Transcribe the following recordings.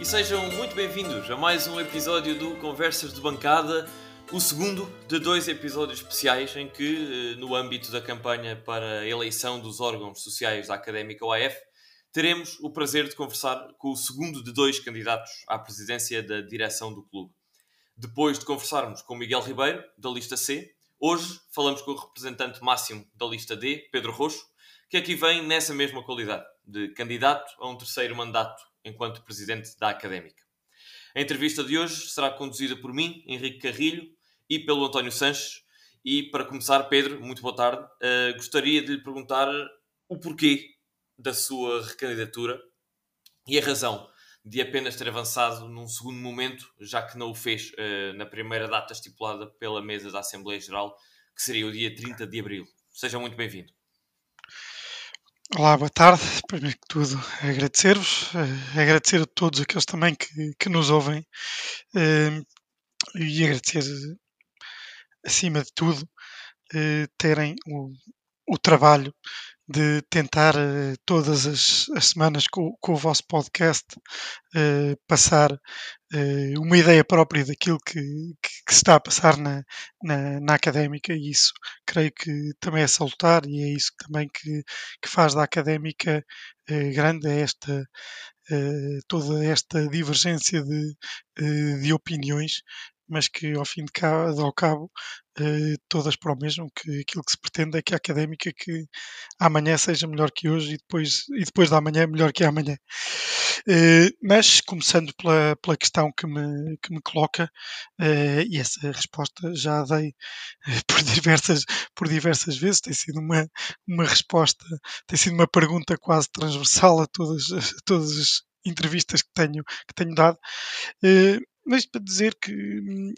e sejam muito bem-vindos a mais um episódio do Conversas de Bancada, o segundo de dois episódios especiais em que, eh, no âmbito da campanha para a eleição dos órgãos sociais da Académica OAF, teremos o prazer de conversar com o segundo de dois candidatos à presidência da direção do clube. Depois de conversarmos com Miguel Ribeiro, da lista C, hoje falamos com o representante máximo da lista D, Pedro Roxo, que aqui vem nessa mesma qualidade, de candidato a um terceiro mandato enquanto presidente da Académica. A entrevista de hoje será conduzida por mim, Henrique Carrilho, e pelo António Sanches. E para começar, Pedro, muito boa tarde. Uh, gostaria de lhe perguntar o porquê da sua recandidatura e a razão de apenas ter avançado num segundo momento, já que não o fez uh, na primeira data estipulada pela mesa da Assembleia Geral, que seria o dia 30 de abril. Seja muito bem-vindo. Olá, boa tarde. Primeiro que tudo, agradecer-vos, uh, agradecer a todos aqueles também que, que nos ouvem uh, e agradecer, acima de tudo, terem o, o trabalho de tentar todas as, as semanas com, com, o vosso podcast passar uma ideia própria daquilo que, que, que, se está a passar na, na, na, académica e isso creio que também é salutar e é isso também que, que faz da académica grande é esta toda esta divergência de, de opiniões mas que ao fim de cabo, ao cabo eh, todas para o mesmo, que aquilo que se pretende é que a académica que amanhã seja melhor que hoje e depois, e depois da amanhã melhor que amanhã. Eh, mas começando pela, pela questão que me, que me coloca, eh, e essa resposta já a dei por diversas, por diversas vezes, tem sido uma, uma resposta, tem sido uma pergunta quase transversal a todas, a todas as entrevistas que tenho, que tenho dado, mas para dizer que,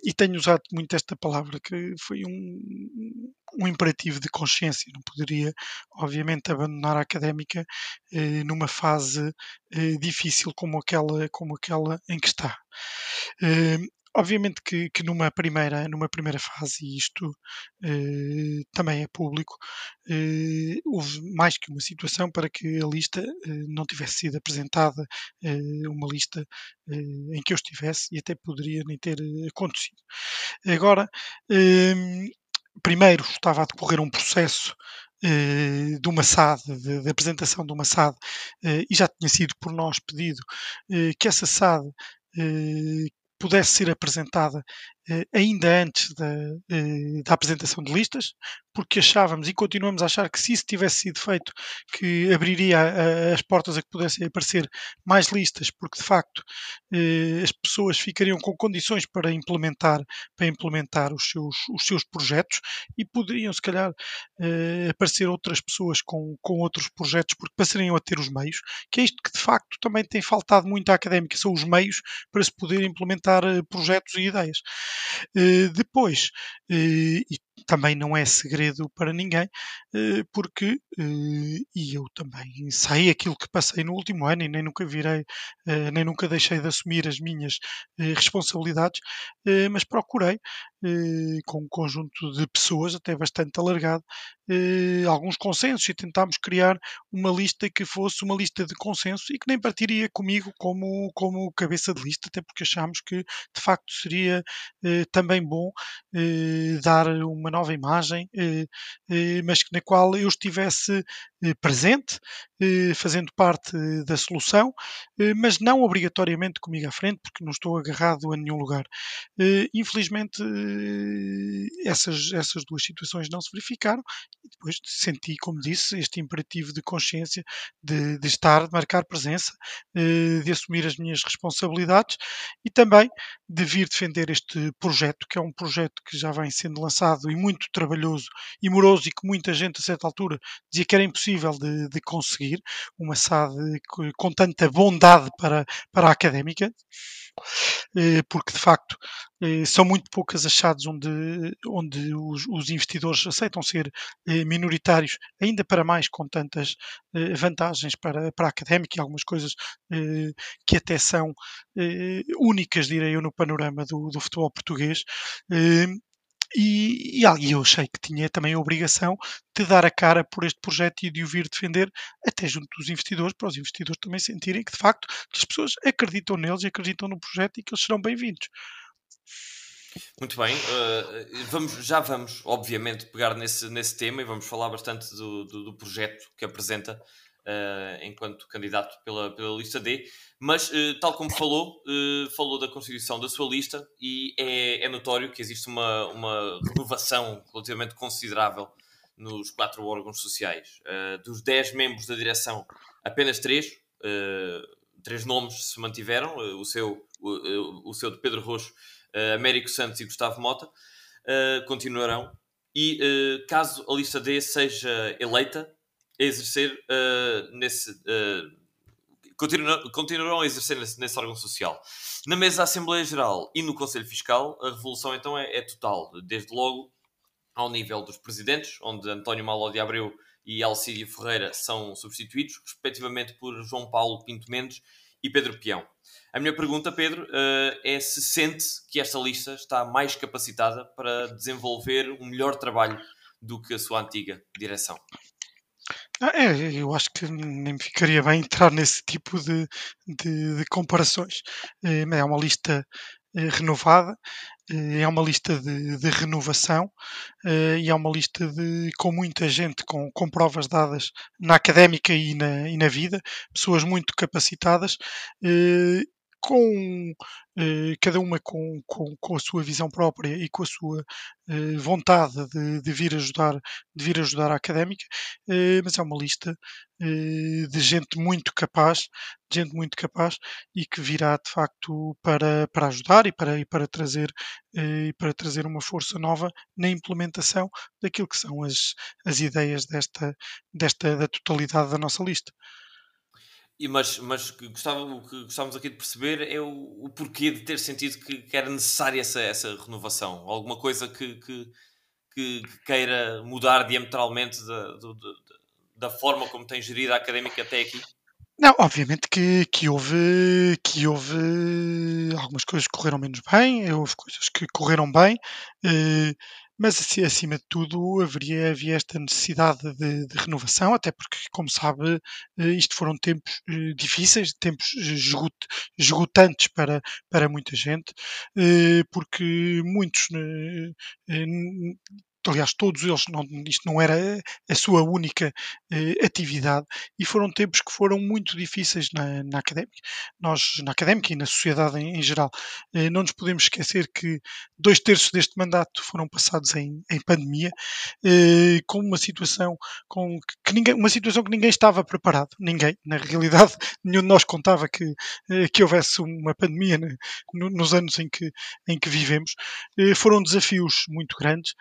e tenho usado muito esta palavra, que foi um, um imperativo de consciência, não poderia, obviamente, abandonar a académica eh, numa fase eh, difícil como aquela, como aquela em que está. Eh, Obviamente que, que, numa, primeira, numa primeira fase, e isto eh, também é público, eh, houve mais que uma situação para que a lista eh, não tivesse sido apresentada, eh, uma lista eh, em que eu estivesse, e até poderia nem ter eh, acontecido. Agora, primeiro estava a decorrer um processo de uma SAD, de, de, apresentação de uma SAD, e já tinha sido por nós pedido que essa SAD pudesse ser apresentada ainda antes da, eh, da, apresentação de listas, porque achávamos e continuamos a achar que se isso tivesse sido feito, que abriria a, as portas a que pudessem aparecer mais listas, porque de facto eh, as pessoas ficariam com condições para implementar, para implementar os, seus, os seus projetos e poderiam se calhar aparecer outras pessoas com, com outros projetos, porque passariam a ter os meios, que é isto que de facto também tem faltado muito à académica, são os meios para se poder implementar projetos e ideias. Eh, depois, eh, e também não é segredo para ninguém, eh, porque, e eu também sei aquilo que passei no último ano e nem nunca virei, nem nunca deixei de assumir as minhas responsabilidades, mas procurei, com um conjunto de pessoas, até bastante alargado, alguns consensos e tentámos criar uma lista que fosse uma lista de consenso e que nem partiria comigo como, como cabeça de lista, até porque achámos que de facto seria eh, também bom eh, dar uma nova imagem, eh, mas na qual eu estivesse presente, fazendo parte da solução, mas não obrigatoriamente comigo à frente, porque não estou agarrado a nenhum lugar. Infelizmente, essas, essas duas situações não se verificaram depois senti, como disse, este imperativo de consciência de, de estar, de marcar presença, de assumir as minhas responsabilidades e também de vir defender este projeto, que é um projeto que já vem sendo lançado e muito trabalhoso e moroso e que muita gente a certa altura dizia que era impossível de, de conseguir, uma SAD com tanta bondade para, para a académica, eh, porque de facto eh, são muito poucas achados onde, onde os, os investidores aceitam ser eh, minoritários, ainda para mais com tantas vantagens para, para a académica e algumas coisas que até são únicas, direi eu, no panorama do, do futebol português e, e, eu achei que tinha também a obrigação de dar a cara por este projeto e de o vir defender até junto dos investidores, para os investidores também sentirem que de facto as pessoas acreditam neles e acreditam no projeto e que eles serão bem-vindos. Muito bem, uh, vamos, já vamos, obviamente, pegar nesse, nesse tema e vamos falar bastante do, do, do projeto que apresenta uh, enquanto candidato pela, pela lista D, mas, uh, tal como falou, falou da constituição da sua lista e é, é notório que existe uma, uma renovação relativamente considerável nos quatro órgãos sociais. dos dez membros da direção, apenas três, três nomes se mantiveram, o seu, o, o seu de Pedro Roxo uh, Américo Santos e Gustavo Mota, uh, continuarão. E uh, caso a lista D seja eleita, exercer nesse. Continuarão, continuarão a exercer nesse, nesse, órgão social. Na mesa da Assembleia Geral e no Conselho Fiscal, a revolução então é, é total, desde logo ao nível dos presidentes, onde António Malo de Abreu e Alcídio Ferreira são substituídos, respectivamente por João Paulo Pinto Mendes e Pedro Peão. A minha pergunta, Pedro, uh, é se sente que esta lista está mais capacitada para desenvolver um melhor trabalho do que a sua antiga direção. Ah, é, eu acho que nem me ficaria bem entrar nesse tipo de, de, de comparações. É, é uma lista é, renovada, é uma lista de, de renovação e é uma lista de, com muita gente, com, com provas dadas na académica e na, e na vida, pessoas muito capacitadas com eh, cada uma com, com, com, a sua visão própria e com a sua eh, vontade de, de, vir ajudar de vir ajudar a académica eh, mas é uma lista eh, de gente muito capaz de gente muito capaz e que virá de facto para, para ajudar e para, e para trazer eh, e para trazer uma força nova na implementação daquilo que são as, as ideias desta, desta da totalidade da nossa lista. E, mas mas gostava, o que gostávamos aqui de perceber é o, o porquê de ter sentido que, que, era necessária essa, essa renovação. Alguma coisa que, que, que queira mudar diametralmente da, do, da forma como tem gerido a académica até aqui? Não, obviamente que, que, houve, que houve algumas coisas que correram menos bem, houve coisas que correram bem, eh, mas acima de tudo haveria, havia esta necessidade de, de renovação, até porque, como sabe, eh, isto foram tempos eh, difíceis, tempos esgotantes para, para muita gente, porque muitos aliás, todos eles, não, isto não era a sua única eh, atividade, e foram tempos que foram muito difíceis na, na académica. Nós, na académica e na sociedade em, em geral, eh, não nos podemos esquecer que dois terços deste mandato foram passados em, em pandemia, eh, com uma situação com que ninguém, uma situação que ninguém estava preparado, ninguém, na realidade, nenhum de nós contava que, eh, que houvesse uma pandemia né, no, nos anos em que, em que vivemos. Eh, foram desafios muito grandes,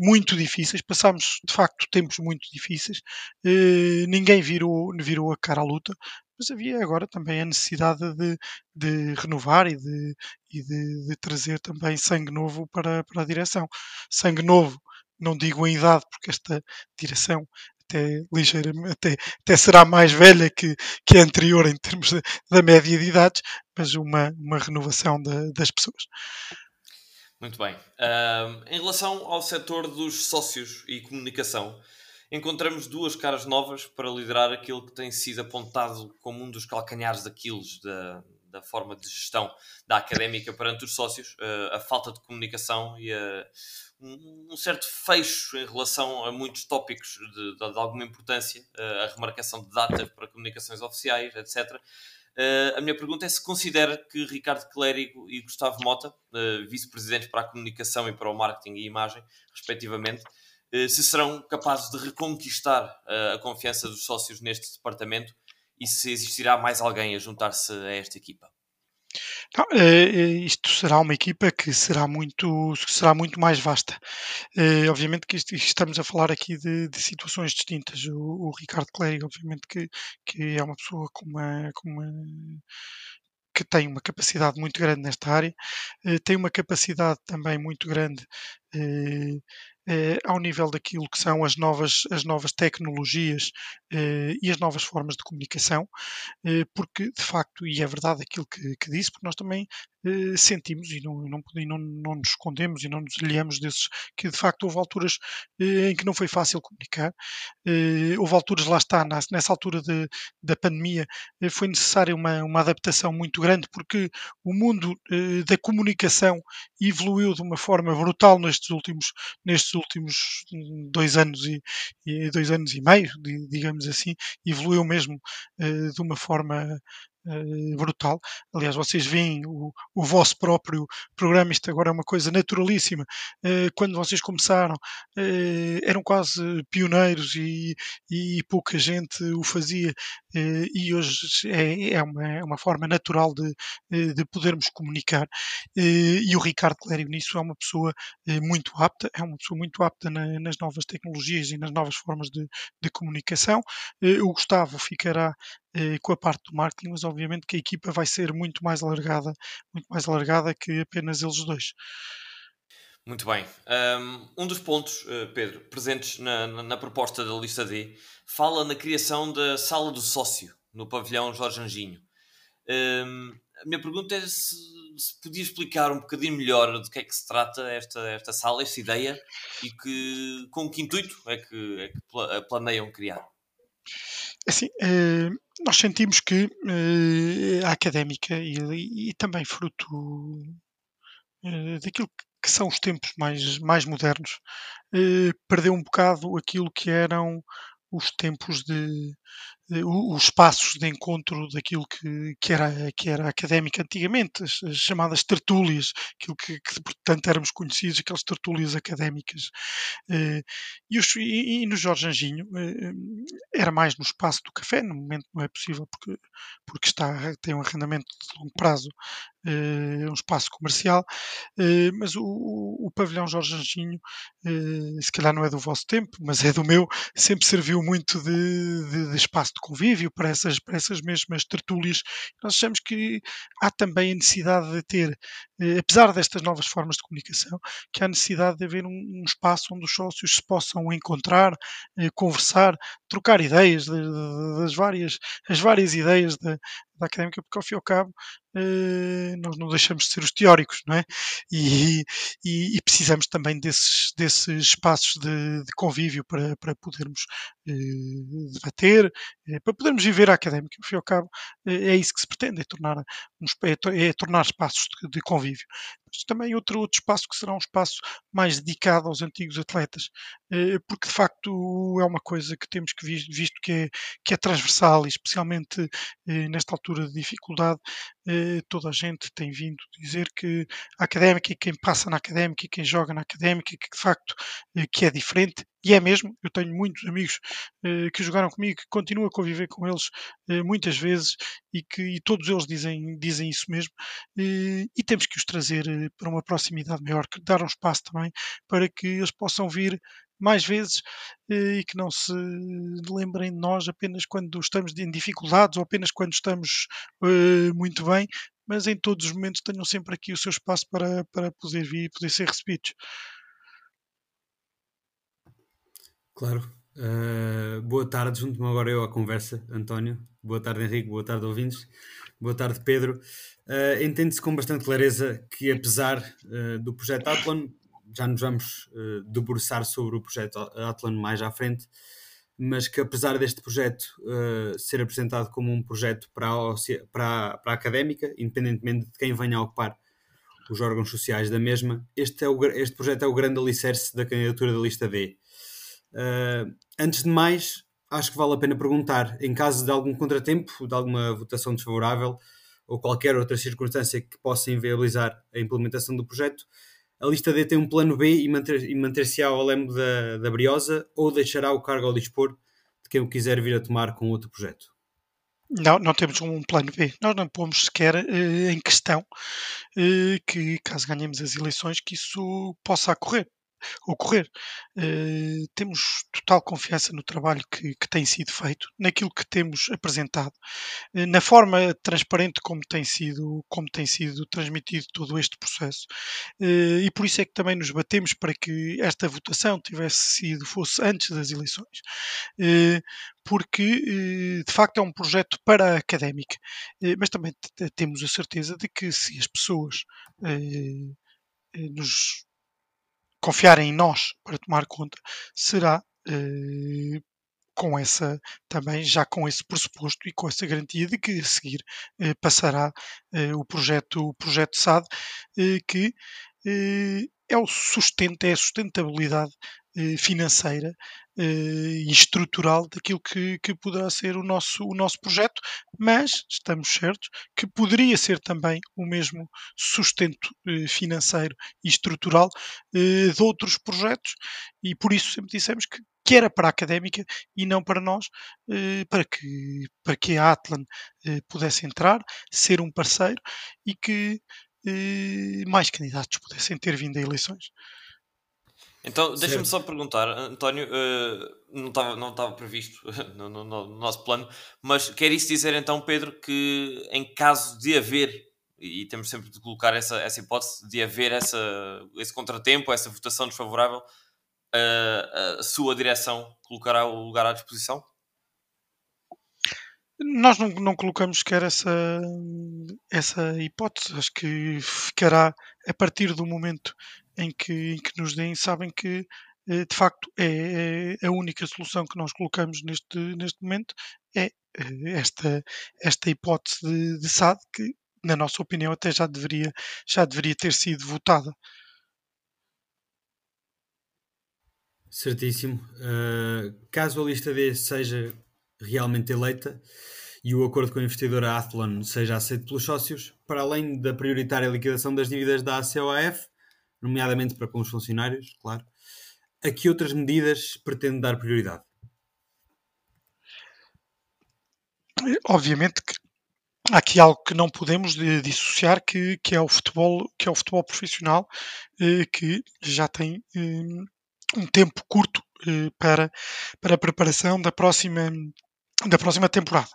muito difíceis, passámos de facto tempos muito difíceis, eh, ninguém virou, virou a cara à luta, mas havia agora também a necessidade de, de renovar e, de, e de, de, trazer também sangue novo para, para a direção. Sangue novo, não digo em idade, porque esta direção até ligeiramente até, até será mais velha que, que a anterior em termos da média de idades, mas uma, uma renovação das pessoas. Muito bem. Uh, em relação ao setor dos sócios e comunicação, encontramos duas caras novas para liderar aquilo que tem sido apontado como um dos calcanhares daqueles da, da forma de gestão da académica perante os sócios, uh, a falta de comunicação e a, um, um, certo fecho em relação a muitos tópicos de, de, de alguma importância, uh, a remarcação de datas para comunicações oficiais, etc. Uh, a minha pergunta é se considera que Ricardo Clérigo e Gustavo Mota, uh, vice-presidentes para a comunicação e para o marketing e imagem, respectivamente, uh, se serão capazes de reconquistar a confiança dos sócios neste departamento e se existirá mais alguém a juntar-se a esta equipa. Não, eh, eh, isto será uma equipa que será muito, será muito mais vasta. Eh, obviamente que estamos a falar aqui de, de situações distintas. O, o Ricardo Cléry, obviamente que, que é uma pessoa com uma, com uma que tem uma capacidade muito grande nesta área, tem uma capacidade também muito grande eh, ao nível daquilo que são as novas, as novas tecnologias eh, e as novas formas de comunicação, eh, porque de facto, e é verdade aquilo que, que disse, porque nós também eh, sentimos e, não, não, e não, não, nos escondemos e não nos alheamos desses, que de facto houve alturas eh, em que não foi fácil comunicar, eh, houve alturas, lá está, nessa altura de, da pandemia, foi necessária uma, uma adaptação muito grande porque o mundo da comunicação evoluiu de uma forma brutal nestes últimos, nestes últimos dois anos e, e dois anos e meio, digamos assim, evoluiu mesmo de uma forma uh, brutal. Aliás, vocês veem o, o, vosso próprio programa, isto agora é uma coisa naturalíssima. Uh, quando vocês começaram, uh, eram quase pioneiros e, e, pouca gente o fazia, e hoje é, é, uma, é, uma, forma natural de, de podermos comunicar. e o Ricardo Clério nisso é uma pessoa muito apta, é uma pessoa muito apta na, nas novas tecnologias e nas novas formas de, de comunicação. o Gustavo ficará eh, com a parte do marketing, mas obviamente que a equipa vai ser muito mais alargada, muito mais alargada que apenas eles dois. Muito bem. Um dos pontos, eh, Pedro, presentes na, na, proposta da lista D, fala na criação da sala do sócio no pavilhão Jorge Anjinho. Um, a minha pergunta é se, se, podia explicar um bocadinho melhor de que é que se trata esta, esta sala, esta ideia, e que, com que intuito é que, é que planeiam criar. Assim, eh, nós sentimos que eh, a académica e, e também fruto eh, daquilo que são os tempos mais, mais modernos, perdeu um bocado aquilo que eram os tempos de, os espaços de encontro daquilo que, que, era, que era académica antigamente, as, as chamadas tertúlias, aquilo que, que, portanto éramos conhecidos, aquelas tertúlias académicas. Eh, e, os, e, e, no Jorge Anjinho eh, era mais no espaço do café, no momento não é possível porque, porque está, tem um arrendamento de longo prazo, um espaço comercial, mas o, o pavilhão Jorge Anjinho, se calhar não é do vosso tempo, mas é do meu, sempre serviu muito de, de, de espaço de convívio, para essas, para essas mesmas tertúlias. Nós achamos que há também a necessidade de ter, eh, apesar destas novas formas de comunicação, que há necessidade de haver um, um espaço onde os sócios se possam encontrar, eh, conversar, trocar ideias de, de, das várias, as várias ideias da, da académica, porque ao fim e ao cabo uh, nós não deixamos de ser os teóricos, não é? E, e, e precisamos também desses, desses espaços de, de convívio para, para podermos uh, debater, uh, para podermos viver a académica. Ao fim e ao cabo é isso que se pretende, é tornar, é, é tornar espaços de, de convívio horrível. Mas também outro, outro espaço que será um espaço mais dedicado aos antigos atletas, eh, porque de facto é uma coisa que temos que visto, visto que, é, que é transversal e especialmente eh, nesta altura de dificuldade, eh, toda a gente tem vindo dizer que a académica e quem passa na académica e quem joga na académica, que de facto que é diferente, e é mesmo, eu tenho muitos amigos que jogaram comigo, que continuo a conviver com eles muitas vezes e que e todos eles dizem, dizem isso mesmo, e temos que os trazer para uma proximidade maior, que dar um espaço também para que eles possam vir mais vezes eh, e que não se lembrem de nós apenas quando estamos em dificuldades ou apenas quando estamos uh, muito bem, mas em todos os momentos tenham sempre aqui o seu espaço para, para poder vir e poder ser recebidos. Claro. Uh, boa tarde, junto-me agora eu à conversa, António. Boa tarde, Henrique. Boa tarde, ouvintes. Boa tarde, Pedro. Uh, Entende-se com bastante clareza que, apesar uh, do projeto Athlon, já nos vamos uh, debruçar sobre o projeto Athlon mais à frente, mas que, apesar deste projeto ser apresentado como um projeto para a, para, a, para a académica, independentemente de quem venha a ocupar os órgãos sociais da mesma, este, é o, este projeto é o grande alicerce da candidatura da lista D. Uh, antes de mais, acho que vale a pena perguntar, em caso de algum contratempo, de alguma votação desfavorável ou qualquer outra circunstância que possa inviabilizar a implementação do projeto, a lista D tem um plano B e, manter, e manter-se ao leme da, da Briosa ou deixará o cargo ao dispor de quem o quiser vir a tomar com outro projeto? Não, não temos um plano B. Nós não pomos sequer uh, em questão uh, que, caso ganhemos as eleições, que isso possa ocorrer ocorrer. Uh, temos total confiança no trabalho que, que, tem sido feito, naquilo que temos apresentado, uh, na forma transparente como tem sido, como tem sido transmitido todo este processo. Uh, e por isso é que também nos batemos para que esta votação tivesse sido, fosse antes das eleições porque de facto é um projeto para a académica, mas também temos a certeza de que se as pessoas nos confiarem em nós para tomar conta, será eh, com essa também já com esse pressuposto e com essa garantia de que a seguir eh, passará eh, o projeto o projeto SAD que é o sustento é a sustentabilidade financeira e estrutural daquilo que, que poderá ser o nosso, o nosso projeto, mas estamos certos que poderia ser também o mesmo sustento financeiro e estrutural de outros projetos, e por isso sempre dissemos que, que era para a académica e não para nós, para, que, para que a Atlan pudesse entrar, ser um parceiro e que mais candidatos pudessem ter vindo a eleições. Então, deixa-me só perguntar, António, uh, não estava não estava previsto no, no, no, nosso plano, mas quer isso dizer então, Pedro, que em caso de haver, e temos sempre de colocar essa, essa hipótese, de haver essa, esse contratempo, essa votação desfavorável, uh, a sua direção colocará o lugar à disposição? Nós não, não colocamos sequer essa, essa hipótese, acho que ficará a partir do momento em que, em que nos deem, sabem que eh, de facto é, é, a única solução que nós colocamos neste, neste momento é eh, esta, esta hipótese de, de SAD que na nossa opinião até já deveria, já deveria ter sido votada. Certíssimo. Uh, caso a lista D seja realmente eleita e o acordo com a investidora Athlon seja aceito pelos sócios, para além da prioritária liquidação das dívidas da ACOAF, nomeadamente para com os funcionários, claro. A que outras medidas pretende dar prioridade? Obviamente que há aqui algo que não podemos dissociar que, que é o futebol que é o futebol profissional eh, que já tem eh, um tempo curto eh, para para a preparação da próxima da próxima temporada.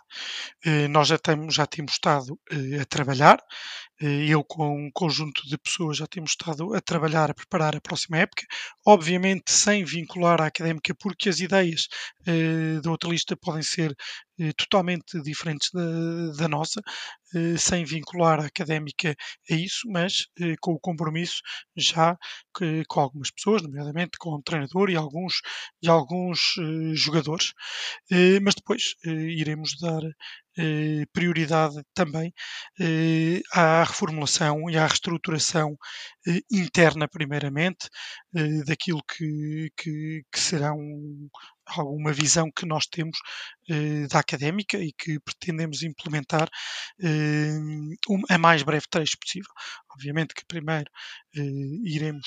Nós já temos, já temos estado a trabalhar eu com um conjunto de pessoas já temos estado a trabalhar, a preparar a próxima época, obviamente sem vincular a académica, porque as ideias eh, da outra lista podem ser eh, totalmente diferentes da, da nossa, eh, sem vincular a académica a isso, mas eh, com o compromisso já que, com algumas pessoas, nomeadamente com o treinador e alguns, e alguns eh, jogadores, mas depois iremos dar eh, prioridade também eh, à reformulação e à reestruturação eh, interna, primeiramente, daquilo que, que, que será um, alguma visão que nós temos da académica e que pretendemos implementar a mais breve trecho possível. Obviamente que primeiro iremos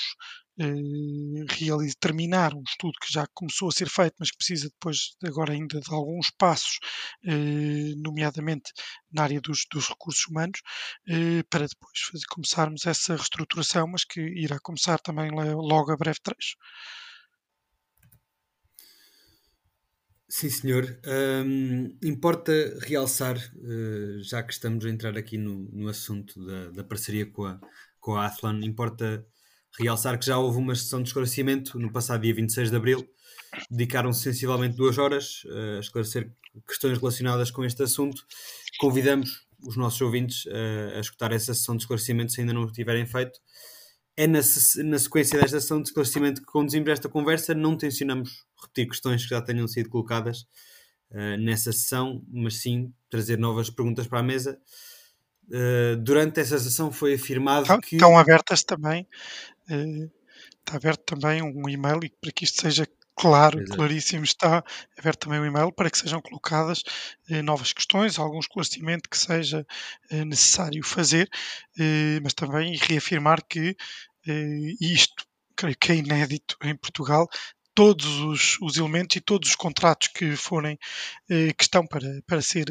eh, terminar um estudo que já começou a ser feito, mas que precisa depois agora ainda de alguns passos, eh, nomeadamente na área dos, dos recursos humanos, eh, para depois fazer, começarmos essa reestruturação, mas que irá começar também logo a breve trecho. Sim, senhor. Um, importa realçar, já que estamos a entrar aqui no, no assunto da, da, parceria com a, com a Athlon, importa Realçar que já houve uma sessão de esclarecimento no passado dia 26 de abril. Dedicaram-se sensivelmente duas horas eh, a esclarecer questões relacionadas com este assunto. Convidamos os nossos ouvintes a, a escutar essa sessão de esclarecimento se ainda não o tiverem feito. É na, na sequência desta sessão de esclarecimento que conduzimos esta conversa. Não tencionamos repetir questões que já tenham sido colocadas uh, nessa sessão, mas sim trazer novas perguntas para a mesa. Uh, durante essa sessão foi afirmado estão, que. Estão abertas também está aberto também um e-mail e para que isto seja claro, Exato. claríssimo, está aberto também um e-mail para que sejam colocadas eh, novas questões, algum esclarecimento que seja eh, necessário fazer, eh, mas também reafirmar que isto, creio que é inédito em Portugal, todos os, os elementos e todos os contratos que forem, que estão para, para ser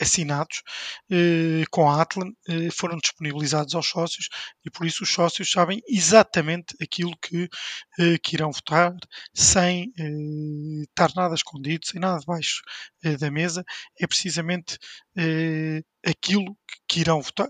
assinados eh, com a Atlan eh, foram disponibilizados aos sócios e por isso os sócios sabem exatamente aquilo que, que irão votar sem estar nada escondido, sem nada debaixo da mesa. É precisamente aquilo que irão votar.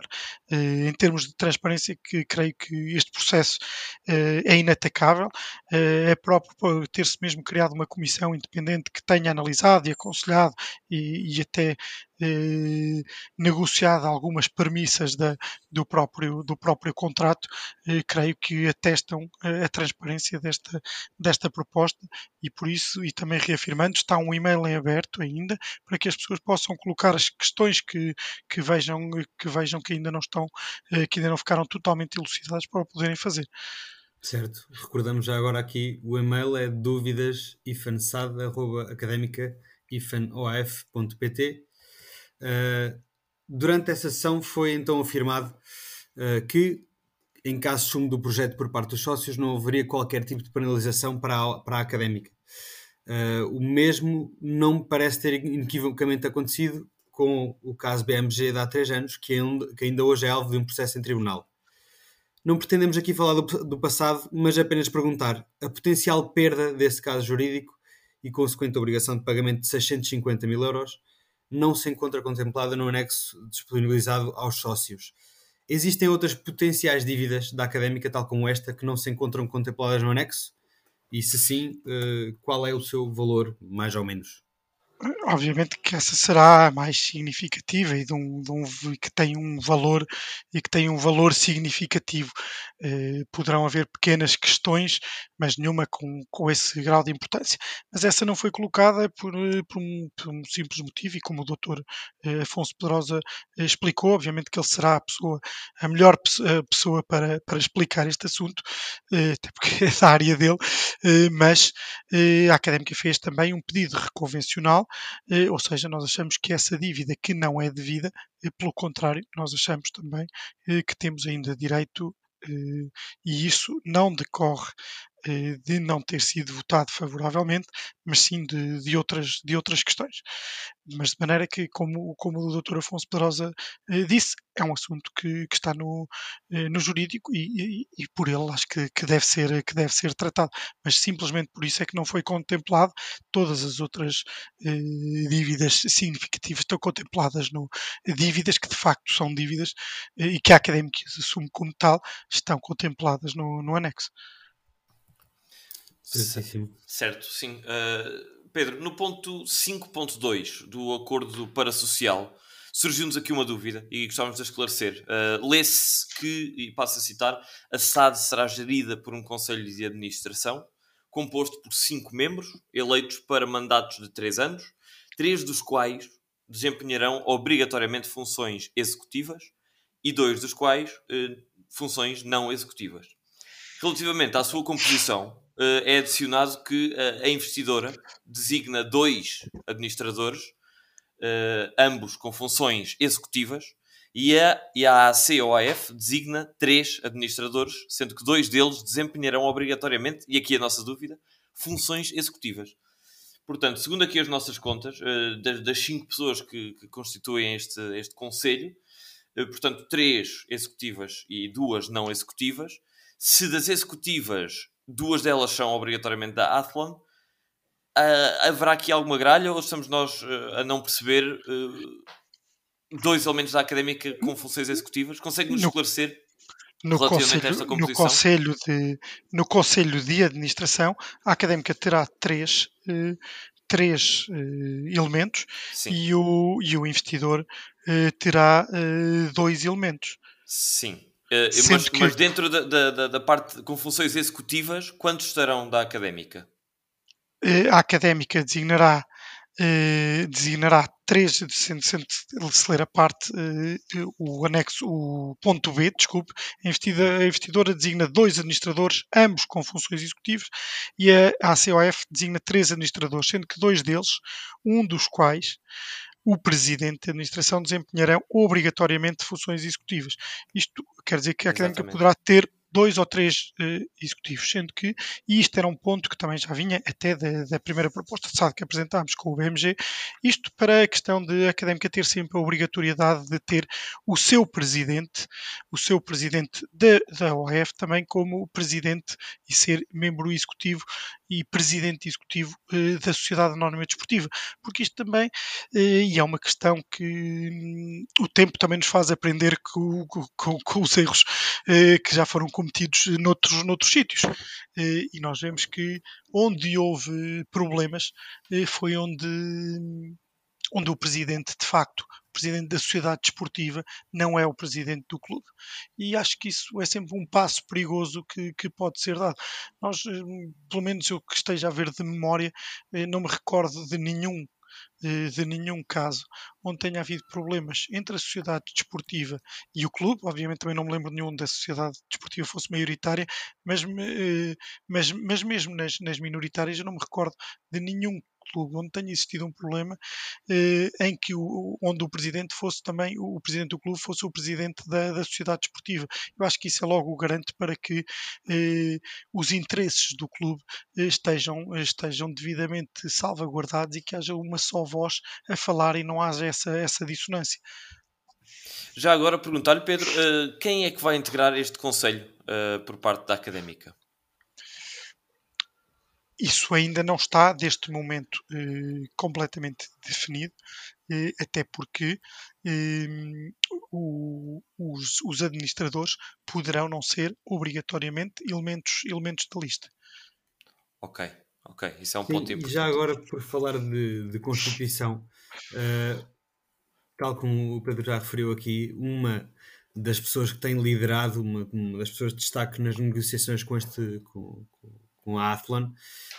Em termos de transparência, que creio que este processo é inatacável. É próprio ter-se mesmo criado uma comissão independente que tenha analisado e aconselhado e, e até eh, negociado algumas premissas da, do, próprio, do próprio contrato, eh, creio que atestam a transparência desta, desta proposta e por isso, e também reafirmando, está um e-mail em aberto ainda para que as pessoas possam colocar as questões que, que, vejam, que vejam que ainda não estão, eh, que ainda não ficaram totalmente elucidadas para poderem fazer. Certo. Recordamos já agora aqui, o e-mail é dúvidas. Uh, durante essa sessão foi então afirmado uh, que, em caso de sumo do projeto por parte dos sócios, não haveria qualquer tipo de penalização para a, para a académica. Uh, o mesmo não me parece ter inequivocamente acontecido com o caso BMG de há três anos, que ainda, que ainda hoje é alvo de um processo em tribunal. Não pretendemos aqui falar do, do passado, mas apenas perguntar a potencial perda desse caso jurídico e consequente obrigação de pagamento de 650 mil euros não se encontra contemplada no anexo disponibilizado aos sócios. Existem outras potenciais dívidas da académica, tal como esta, que não se encontram contempladas no anexo? E se sim, eh, qual é o seu valor, mais ou menos? Obviamente que essa será a mais significativa e de um, de um, que tem um valor e que tem um valor significativo. Eh, poderão haver pequenas questões, mas nenhuma com, com esse grau de importância. Mas essa não foi colocada por, eh, por, um, por um, simples motivo, e como o doutor eh, Afonso Pedrosa eh, explicou, obviamente que ele será a pessoa, a melhor pessoa para, para explicar este assunto, eh, até porque é da área dele, mas a académica fez também um pedido reconvencional ou seja, nós achamos que essa dívida que não é devida, eh, pelo contrário, nós achamos também eh, que temos ainda direito e isso não decorre de não ter sido votado favoravelmente, mas sim de, de, outras, de outras questões. Mas de maneira que, como, como o Dr. Afonso Pedrosa eh, disse, é um assunto que, que está no, eh, no jurídico e, e, e, por ele acho que, que, deve ser, que deve ser tratado. Mas simplesmente por isso é que não foi contemplado. Todas as outras eh, dívidas significativas estão contempladas no dívidas que de facto são dívidas e que a académica assume como tal, estão contempladas no, no anexo. Certo, sim. Uh, Pedro, no ponto 5.2 do acordo parasocial, surgiu-nos aqui uma dúvida e gostávamos de esclarecer. Uh, Lê-se que, e passo a citar, a SAD será gerida por um Conselho de Administração composto por cinco membros, eleitos para mandatos de três anos, três dos quais desempenharão obrigatoriamente funções executivas e dois dos quais uh, funções não executivas. Relativamente à sua composição, é adicionado que uh, a investidora designa dois administradores, uh, ambos com funções executivas, e a, e a ACOAF designa três administradores, sendo que dois deles desempenharão obrigatoriamente, e aqui a nossa dúvida, funções executivas. Portanto, segundo aqui as nossas contas, das cinco pessoas que, que constituem este, este conselho, portanto, três executivas e duas não executivas. Se das executivas duas delas são obrigatoriamente da Athlon. Uh, haverá aqui alguma gralha ou estamos nós uh, a não perceber uh, dois elementos da académica com funções executivas? Consegue-nos esclarecer no relativamente conselho, a esta composição? No conselho, de, no conselho de Administração, a académica terá três, três elementos e o, e o investidor terá dois elementos. Sim. Uh, mas, que... mas, dentro da, da, da, parte com funções executivas, quantos estarão da académica? Uh, a académica designará, uh, designará três, sendo, sendo se ler a parte, o anexo, o ponto B, desculpe, a investidora, a investidora designa dois administradores, ambos com funções executivas, e a ACOF designa três administradores, sendo que dois deles, um dos quais o presidente da administração desempenharão obrigatoriamente funções executivas. Isto quer dizer que a académica poderá ter dois ou três uh, executivos, sendo que, e isto era um ponto que também já vinha até da, da primeira proposta de SAD que apresentámos com o BMG, isto para a questão de a académica ter sempre a obrigatoriedade de ter o seu presidente, o seu presidente da, da OAF também como presidente e ser membro executivo e presidente executivo uh, da Sociedade Anónima Desportiva, porque isto também, uh, e é uma questão que um, o tempo também nos faz aprender com, com, com os erros uh, que já foram cometidos noutros, noutros sítios. e nós vemos que onde houve problemas foi onde onde o presidente, de facto, presidente da sociedade desportiva, não é o presidente do clube. E acho que isso é sempre um passo perigoso que, que pode ser dado. Nós, eh, pelo menos eu que esteja a ver de memória, eh, não me recordo de nenhum de, nenhum caso onde tenha havido problemas entre a sociedade desportiva e o clube. Obviamente também não me lembro nenhum da sociedade desportiva fosse maioritária, mas, eh, mas, mas mesmo nas, nas minoritárias eu não me recordo de nenhum clube onde tenha existido um problema eh, em que o, onde o presidente fosse também o presidente do clube fosse o presidente da, da sociedade desportiva. Eu acho que isso é logo o garante para que eh, os interesses do clube eh, estejam, estejam devidamente salvaguardados e que haja uma só voz a falar e não haja essa, essa dissonância. Já agora perguntar-lhe, Pedro, uh, quem é que vai integrar este Conselho por parte da Académica? Isso ainda não está, deste momento, eh, completamente definido, eh, até porque eh, o, os, os, administradores poderão não ser obrigatoriamente elementos, elementos da lista. Ok, ok, isso é um ponto Sim, importante. Já agora, por falar de, de Constituição, uh, tal como o Pedro já referiu aqui, uma das pessoas que tem liderado, uma, uma das pessoas de destaque nas negociações com este com, com a Athlon,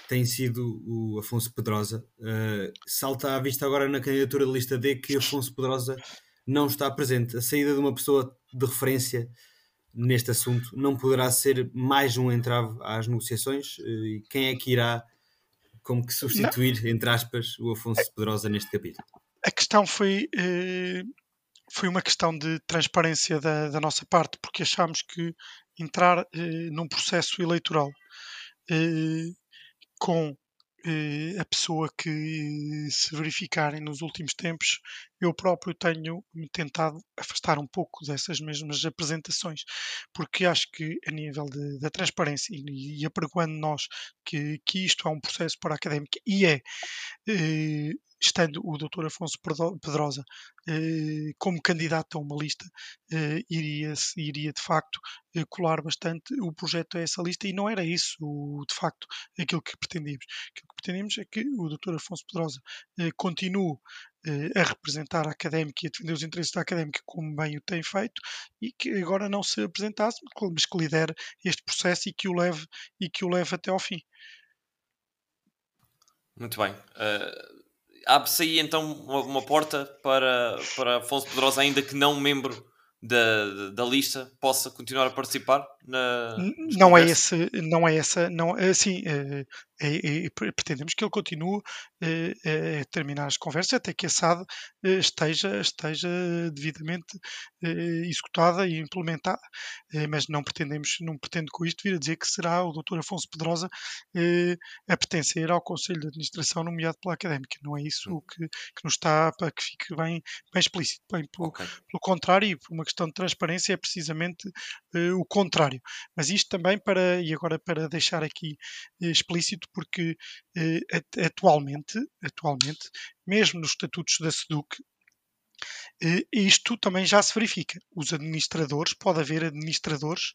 tem sido o Afonso Pedrosa. Uh, salta à vista agora na candidatura da lista D que Afonso Pedrosa não está presente. A saída de uma pessoa de referência neste assunto não poderá ser mais um entrave às negociações? Uh, e quem é que irá, como que substituir, não. entre aspas, o Afonso Pedrosa neste capítulo? A questão foi. Uh foi uma questão de transparência da, da, nossa parte, porque achámos que entrar eh, num processo eleitoral eh, com eh, a pessoa que se verificarem nos últimos tempos, eu próprio tenho me tentado afastar um pouco dessas mesmas apresentações, porque acho que a nível de, da transparência e, e apregoando nós que, que isto é um processo para a académica e é eh, estando o Dr. Afonso Pedrosa eh, como candidato a uma lista, eh, iria, iria de facto eh, colar bastante o projeto a essa lista e não era isso de facto aquilo que pretendíamos. Aquilo que pretendíamos é que o Dr. Afonso Pedrosa continue a representar a académica e a defender os interesses da académica como bem o tem feito e que agora não se apresentasse, mas que lidere este processo e que o leve, e que o leve até ao fim. Muito bem. Uh, abre-se aí então uma, uma, porta para, para Afonso Pedrosa, ainda que não membro da, da lista, possa continuar a participar? Na, não é esse, não é essa, não assim, é, é, é, pretendemos que ele continue eh, a terminar as conversas até que a SAD eh, esteja, esteja devidamente eh, executada e implementada. Mas não pretendemos, não pretendo com isto vir a dizer que será o Dr. Afonso Pedrosa a pertencer ao Conselho de Administração nomeado pela Académica. Não é isso hum. que, que nos está para que fique bem, bem explícito. Bem, pelo, okay. pelo contrário, e por uma questão de transparência, é precisamente o contrário. Mas isto também para, e agora para deixar aqui explícito, porque eh, atualmente, atualmente, mesmo nos estatutos da SEDUC, eh, isto também já se verifica. Os administradores, pode haver administradores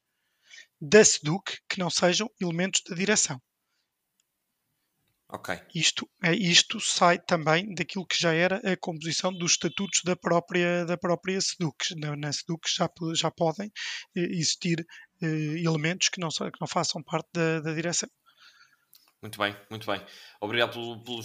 da SEDUC que não sejam elementos da direção. Ok. Isto, é, isto sai também daquilo que já era a composição dos estatutos da própria, da própria SEDUC. Na, na SEDUC já, já podem eh, existir elementos que não, que não façam parte da, da direção. Muito bem, muito bem. Obrigado pelo, pelo,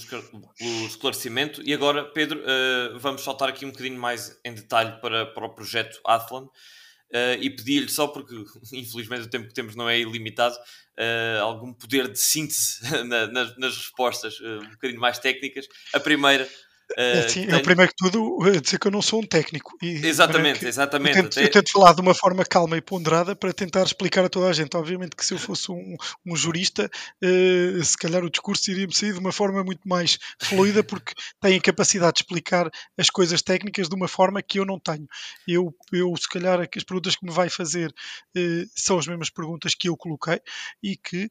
pelo esclarecimento. E agora, Pedro, uh, vamos saltar aqui um bocadinho mais em detalhe para, para o projeto Athlon. Uh, e pedir-lhe só porque, infelizmente, o tempo que temos não é ilimitado, uh, algum poder de síntese na, nas, nas, respostas, um bocadinho mais técnicas. A primeira, Uh, Sim, tenho... é primeiro que tudo dizer que eu não sou um técnico. E, exatamente, exatamente. Eu tento, Até... eu tento, falar de uma forma calma e ponderada para tentar explicar a toda a gente. Obviamente que se eu fosse um, um jurista, uh, se calhar o discurso iria-me sair de uma forma muito mais fluida, porque tem a capacidade de explicar as coisas técnicas de uma forma que eu não tenho. Eu, eu se calhar, as perguntas que me vai fazer uh, são as mesmas perguntas que eu coloquei e que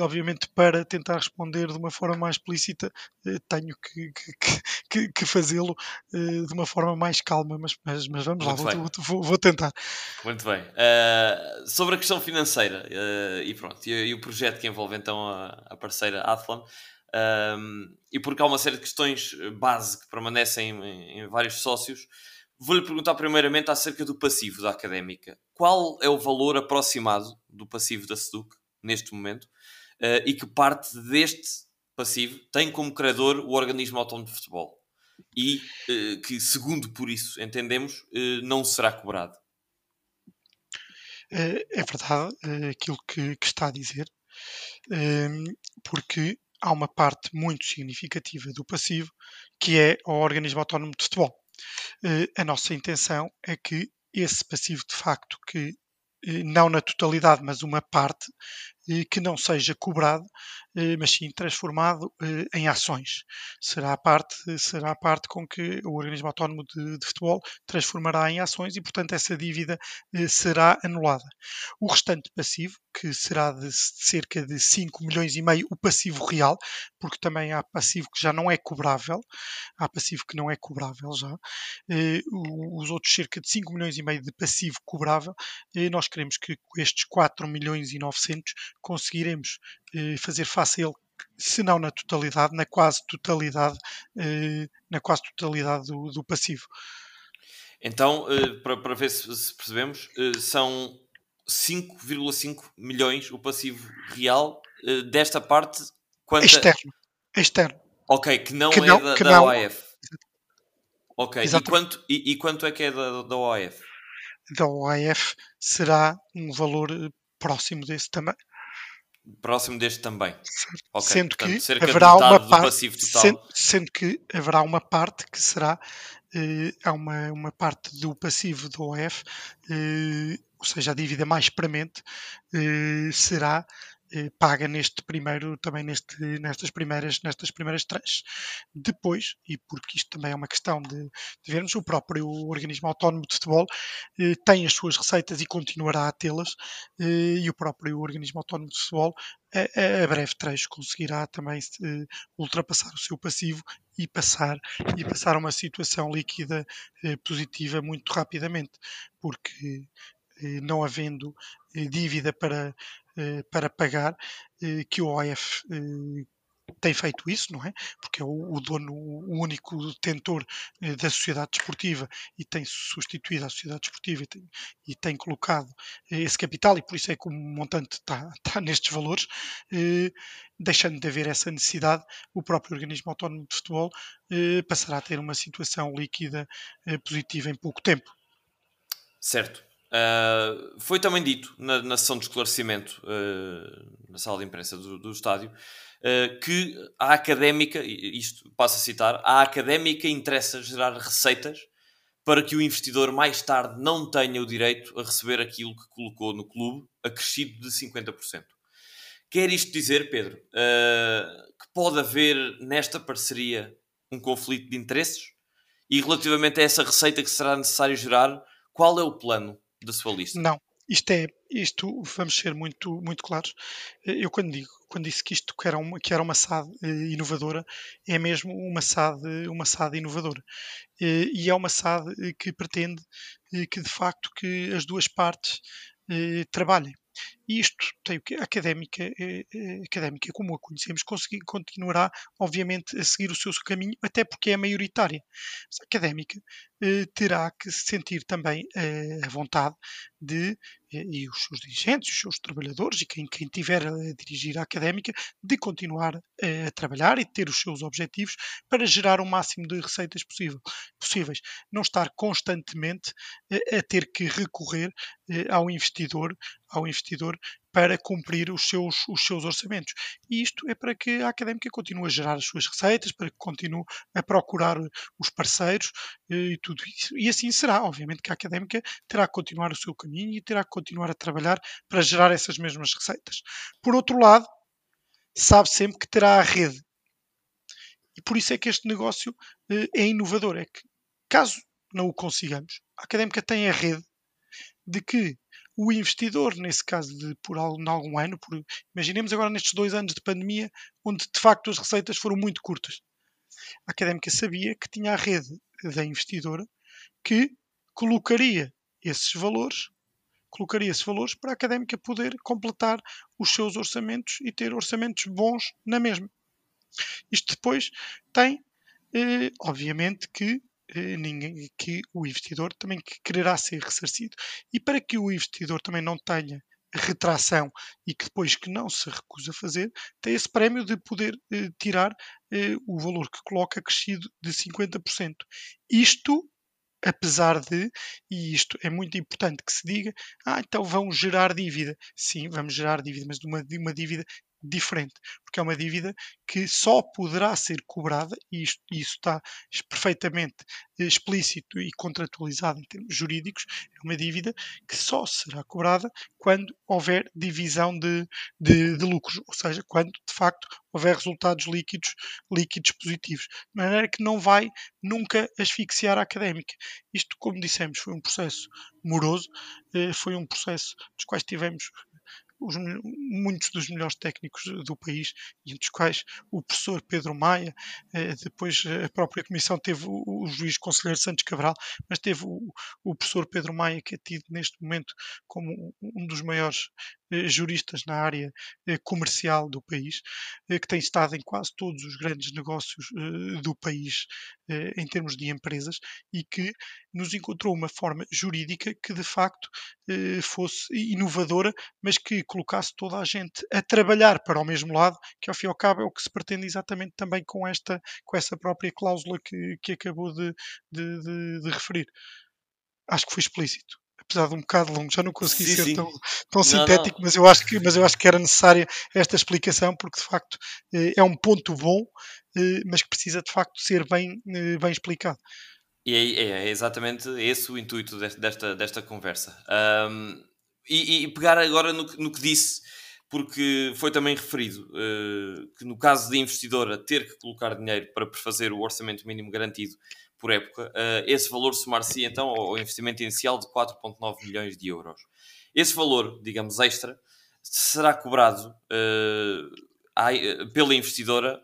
obviamente para tentar responder de uma forma mais explícita eh, tenho que, que, que, que fazê-lo eh, de uma forma mais calma, mas, mas, mas vamos Muito lá, vou, vou, vou, tentar. Muito bem. Uh, sobre a questão financeira uh, e pronto, e, e, o projeto que envolve então a, a parceira Athlon, uh, e porque há uma série de questões base que permanecem em, em vários sócios, vou-lhe perguntar primeiramente acerca do passivo da académica. Qual é o valor aproximado do passivo da SEDUC neste momento uh, e que parte deste passivo tem como criador o organismo autónomo de futebol e uh, que, segundo por isso entendemos, uh, não será cobrado. É verdade aquilo que, que, está a dizer, porque há uma parte muito significativa do passivo que é o organismo autónomo de futebol. A nossa intenção é que esse passivo de facto que não na totalidade, mas uma parte, que não seja cobrado, eh, mas sim transformado eh, em ações. Será a parte, será a parte com que o organismo autónomo de, de futebol transformará em ações e, portanto, essa dívida eh, será anulada. O restante passivo, que será de cerca de 5 milhões e meio, o passivo real, porque também há passivo que já não é cobrável, há passivo que não é cobrável já, os outros cerca de 5 milhões e meio de passivo cobrável, nós queremos que estes 4 milhões e 900 conseguiremos eh, fazer face a ele, se não na totalidade, na quase totalidade, eh, na quase totalidade do, do passivo. Então, eh, para, para ver se, percebemos, são 5,5 milhões o passivo real desta parte quanto externo. A... Externo. Ok, que não que é não, da, da não... OAF. Ok, e quanto, e, e, quanto é que é da, da OAF? Da OAF será um valor próximo desse também. Próximo deste também. Okay, sendo portanto, que haverá uma parte, sendo, sendo, que haverá uma parte que será eh, há uma, uma parte do passivo do OF, eh, ou seja, a dívida mais premente, eh, será paga neste primeiro, também neste, nestas primeiras, nestas primeiras três. Depois, e porque isto também é uma questão de, de vermos, o próprio organismo autónomo de futebol eh, tem as suas receitas e continuará a tê-las, eh, e o próprio organismo autónomo de futebol a, a breve trecho conseguirá também eh, ultrapassar o seu passivo e passar e passar a uma situação líquida eh, positiva muito rapidamente, porque eh, não havendo dívida para eh, para pagar, eh, que o OF eh, tem feito isso, não é? Porque é o, dono, o único detentor da sociedade desportiva e tem substituído a sociedade desportiva e tem, e tem, colocado esse capital e por isso é que o montante está, está nestes valores, deixando de haver essa necessidade, o próprio organismo autónomo de futebol passará a ter uma situação líquida positiva em pouco tempo. Certo. Uh, foi também dito na, na, sessão de esclarecimento uh, na sala de imprensa do, do estádio uh, que a académica, isto passo a citar, a académica interessa gerar receitas para que o investidor mais tarde não tenha o direito a receber aquilo que colocou no clube, acrescido de 50%. Quer isto dizer, Pedro, que pode haver nesta parceria um conflito de interesses? E relativamente a essa receita que será necessário gerar, qual é o plano da sua lista? Não, isto é, isto vamos ser muito, muito claros. Eu quando digo, quando disse que isto que era uma, que era uma SAD eh, inovadora, é mesmo uma SAD, uma SAD inovadora. Eh, e é uma SAD eh, que pretende que de facto que as duas partes trabalhem. E isto tem o que? A académica, a académica, como a conhecemos, continuará, obviamente, a seguir o seu caminho, até porque é maioritária. Mas a académica eh, terá que sentir também eh, a vontade de, eh, e os seus dirigentes, os seus trabalhadores e quem, quem tiver a dirigir a académica, de continuar a trabalhar e ter os seus objetivos para gerar o máximo de receitas possível, possíveis. Não estar constantemente a ter que recorrer ao investidor, ao investidor para cumprir os seus, os seus orçamentos. E isto é para que a académica continue a gerar as suas receitas, para que continue a procurar os parceiros e tudo isso. E assim será. Obviamente que a académica terá que continuar o seu caminho e terá que continuar a trabalhar para gerar essas mesmas receitas. Por outro lado, sabe sempre que terá a rede. E por isso é que este negócio eh, é inovador. É que, caso não o consigamos, a académica tem a rede de que o investidor, nesse caso de por algum, algum ano, por, imaginemos agora nestes dois anos de pandemia, onde de facto as receitas foram muito curtas. A académica sabia que tinha a rede da investidora que colocaria esses valores, colocaria esses valores para a académica poder completar os seus orçamentos e ter orçamentos bons na mesma. Isto depois tem, eh, obviamente, que ninguém, que o investidor também quererá ser ressarcido. E para que o investidor também não tenha retração e que depois que não se recusa a fazer, tem esse prémio de poder eh, tirar eh, o valor que coloca crescido de 50%. Isto apesar de, e isto é muito importante que se diga, ah, então vão gerar dívida. Sim, vamos gerar dívida, mas de uma, de uma dívida diferente, porque é uma dívida que só poderá ser cobrada, e isto, isso está perfeitamente explícito e contratualizado em termos jurídicos, é uma dívida que só será cobrada quando houver divisão de, de, de lucros, ou seja, quando de facto houver resultados líquidos, líquidos positivos, de maneira que não vai nunca asfixiar a académica. Isto, como dissemos, foi um processo moroso, eh, foi um processo dos quais tivemos os, muitos dos melhores técnicos do país, entre os quais o professor Pedro Maia, eh, depois a própria comissão teve o, o juiz conselheiro Santos Cabral, mas teve o, o professor Pedro Maia, que é tido neste momento como um dos maiores eh, juristas na área eh, comercial do país, que tem estado em quase todos os grandes negócios do país em termos de empresas e que nos encontrou uma forma jurídica que de facto fosse inovadora, mas que colocasse toda a gente a trabalhar para o mesmo lado, que ao fim e ao cabo é o que se pretende exatamente também com esta com essa própria cláusula que, que acabou de, de, de, de referir. Acho que foi explícito apesar de um bocado longo, já não consegui sim, ser sim. tão, tão sintético, não. Mas, eu acho que, mas eu acho que era necessária esta explicação, porque de facto eh, é um ponto bom, eh, mas que precisa de facto ser bem, eh, bem explicado. E é, é, exatamente esse o intuito desta, desta conversa. Um, e, e, pegar agora no, no, que disse, porque foi também referido uh, que no caso de investidora ter que colocar dinheiro para prefazer o orçamento mínimo garantido por época, uh, esse valor somar-se então ao investimento inicial de 4,9 milhões de euros. Esse valor, digamos, extra, será cobrado uh, pela investidora,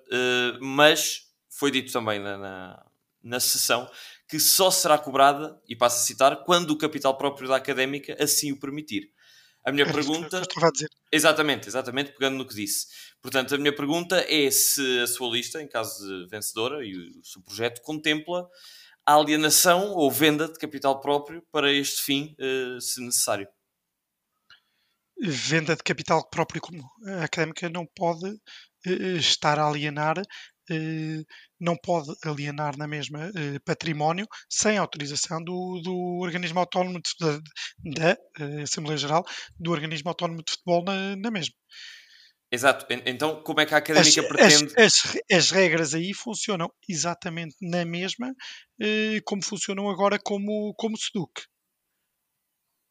mas foi dito também na, na, na sessão que só será cobrada, e passo a citar, quando o capital próprio da académica assim o permitir. A minha é pergunta. dizer. Exatamente, exatamente, pegando no que disse. Portanto, a minha pergunta é se a sua lista, em caso de vencedora, e o seu projeto contempla a alienação ou venda de capital próprio para este fim, uh, se necessário. Venda de capital próprio como a académica não pode uh, estar a alienar não pode alienar na mesma uh, património sem autorização do, do organismo autónomo de, da, uh, Assembleia Geral do organismo autónomo de futebol na, na mesma. Exato. Então, como é que a académica as, pretende. As, as, as, regras aí funcionam exatamente na mesma, eh, como funcionam agora como, como SEDUC.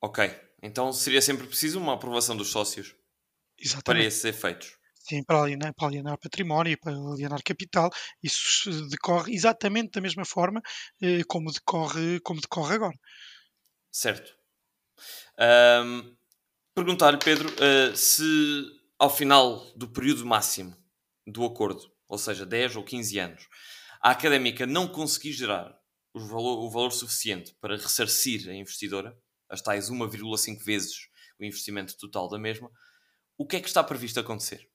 Ok. Então seria sempre preciso uma aprovação dos sócios exatamente. para esses efeitos. Sim, para alienar, para alienar património, para alienar capital. Isso decorre exatamente da mesma forma eh, como, decorre, como decorre agora. Certo. Um, Perguntar-lhe, Pedro, uh, se ao final do período máximo do acordo, ou seja, 10 ou 15 anos, a académica não conseguir gerar valor, o valor suficiente para ressarcir a investidora, as tais 1,5 vezes o investimento total da mesma, o que é que está previsto acontecer?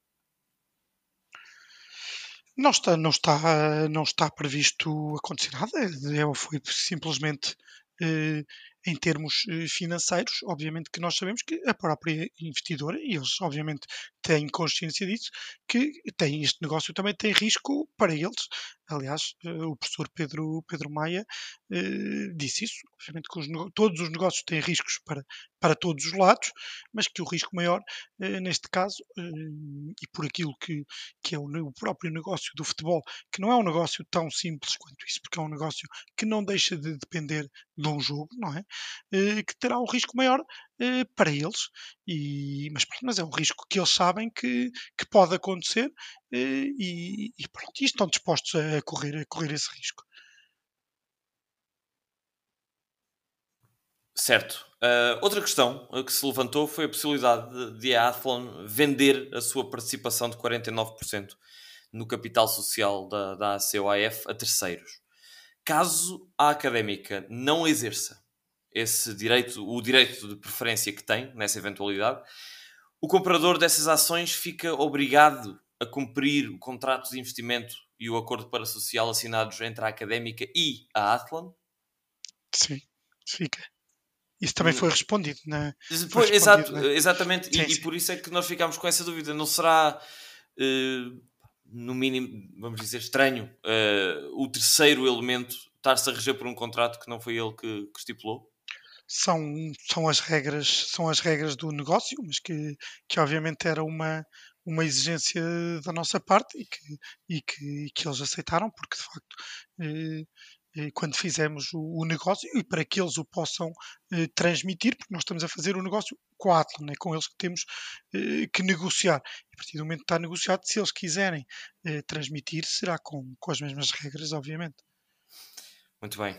Não está, não está, não está previsto acontecer nada. É, foi simplesmente eh, em termos eh, financeiros, obviamente que nós sabemos que a própria investidora, e eles obviamente têm consciência disso, que tem, este negócio também tem risco para eles, Aliás, o professor Pedro, Pedro Maia disse isso. Obviamente que os, todos os negócios têm riscos para, para todos os lados, mas que o risco maior, neste caso, e por aquilo que, que é o, o próprio negócio do futebol, que não é um negócio tão simples quanto isso, porque é um negócio que não deixa de depender de um jogo, não é? Que terá um risco maior para eles, e, mas, mas é um risco que eles sabem que, que pode acontecer e, e, pronto, estão dispostos a correr, a correr esse risco. Certo. Uh, outra questão que se levantou foi a possibilidade de a Athlon vender a sua participação de 49% no capital social da, da ACOAF a terceiros. Caso a académica não exerça esse direito, o direito de preferência que tem nessa eventualidade, o comprador dessas ações fica obrigado a cumprir o contrato de investimento e o acordo para social assinados entre a académica e a Athlon? Sim, fica. Isso também foi respondido, né? Foi, exato, né? exatamente. Sim, e, sim. e, por isso é que nós ficámos com essa dúvida. Não será, uh, no mínimo, vamos dizer, estranho uh, o terceiro elemento estar-se a reger por um contrato que não foi ele que, que, estipulou? São, são, as regras, são as regras do negócio, mas que, que obviamente era uma, uma exigência da nossa parte e que, e que, que eles aceitaram, porque de facto eh, eh, quando fizemos o, negócio e para que eles o possam eh, transmitir, porque nós estamos a fazer o negócio com a Atlan, é com eles que temos eh, que negociar. E a partir do momento que está negociado, se eles quiserem eh, transmitir, será com, com as mesmas regras, obviamente. Muito bem.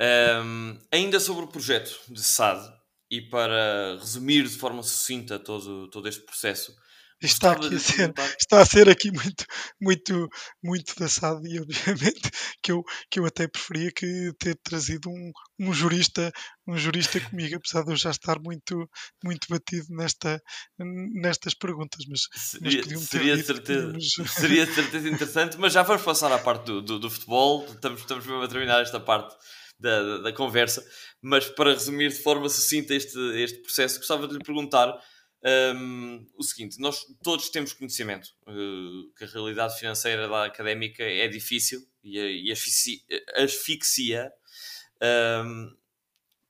Um, ainda sobre o projeto de SAD, e para resumir de forma sucinta todo, todo este processo, está, aqui a ser, está a ser aqui muito, muito, muito dançado e obviamente que eu, que eu até preferia que ter trazido um, um jurista, um jurista comigo, apesar de eu já estar muito, muito batido nesta, nestas perguntas, mas, seria, mas seria, de certeza, seria certeza interessante, mas já vamos passar à parte do, do, do futebol, estamos, estamos mesmo a terminar esta parte da, da, conversa, mas para resumir de forma sucinta este, este processo, gostava de lhe perguntar um, o seguinte: nós todos temos conhecimento uh, que a realidade financeira da académica é difícil e, e asfixia, asfixia um,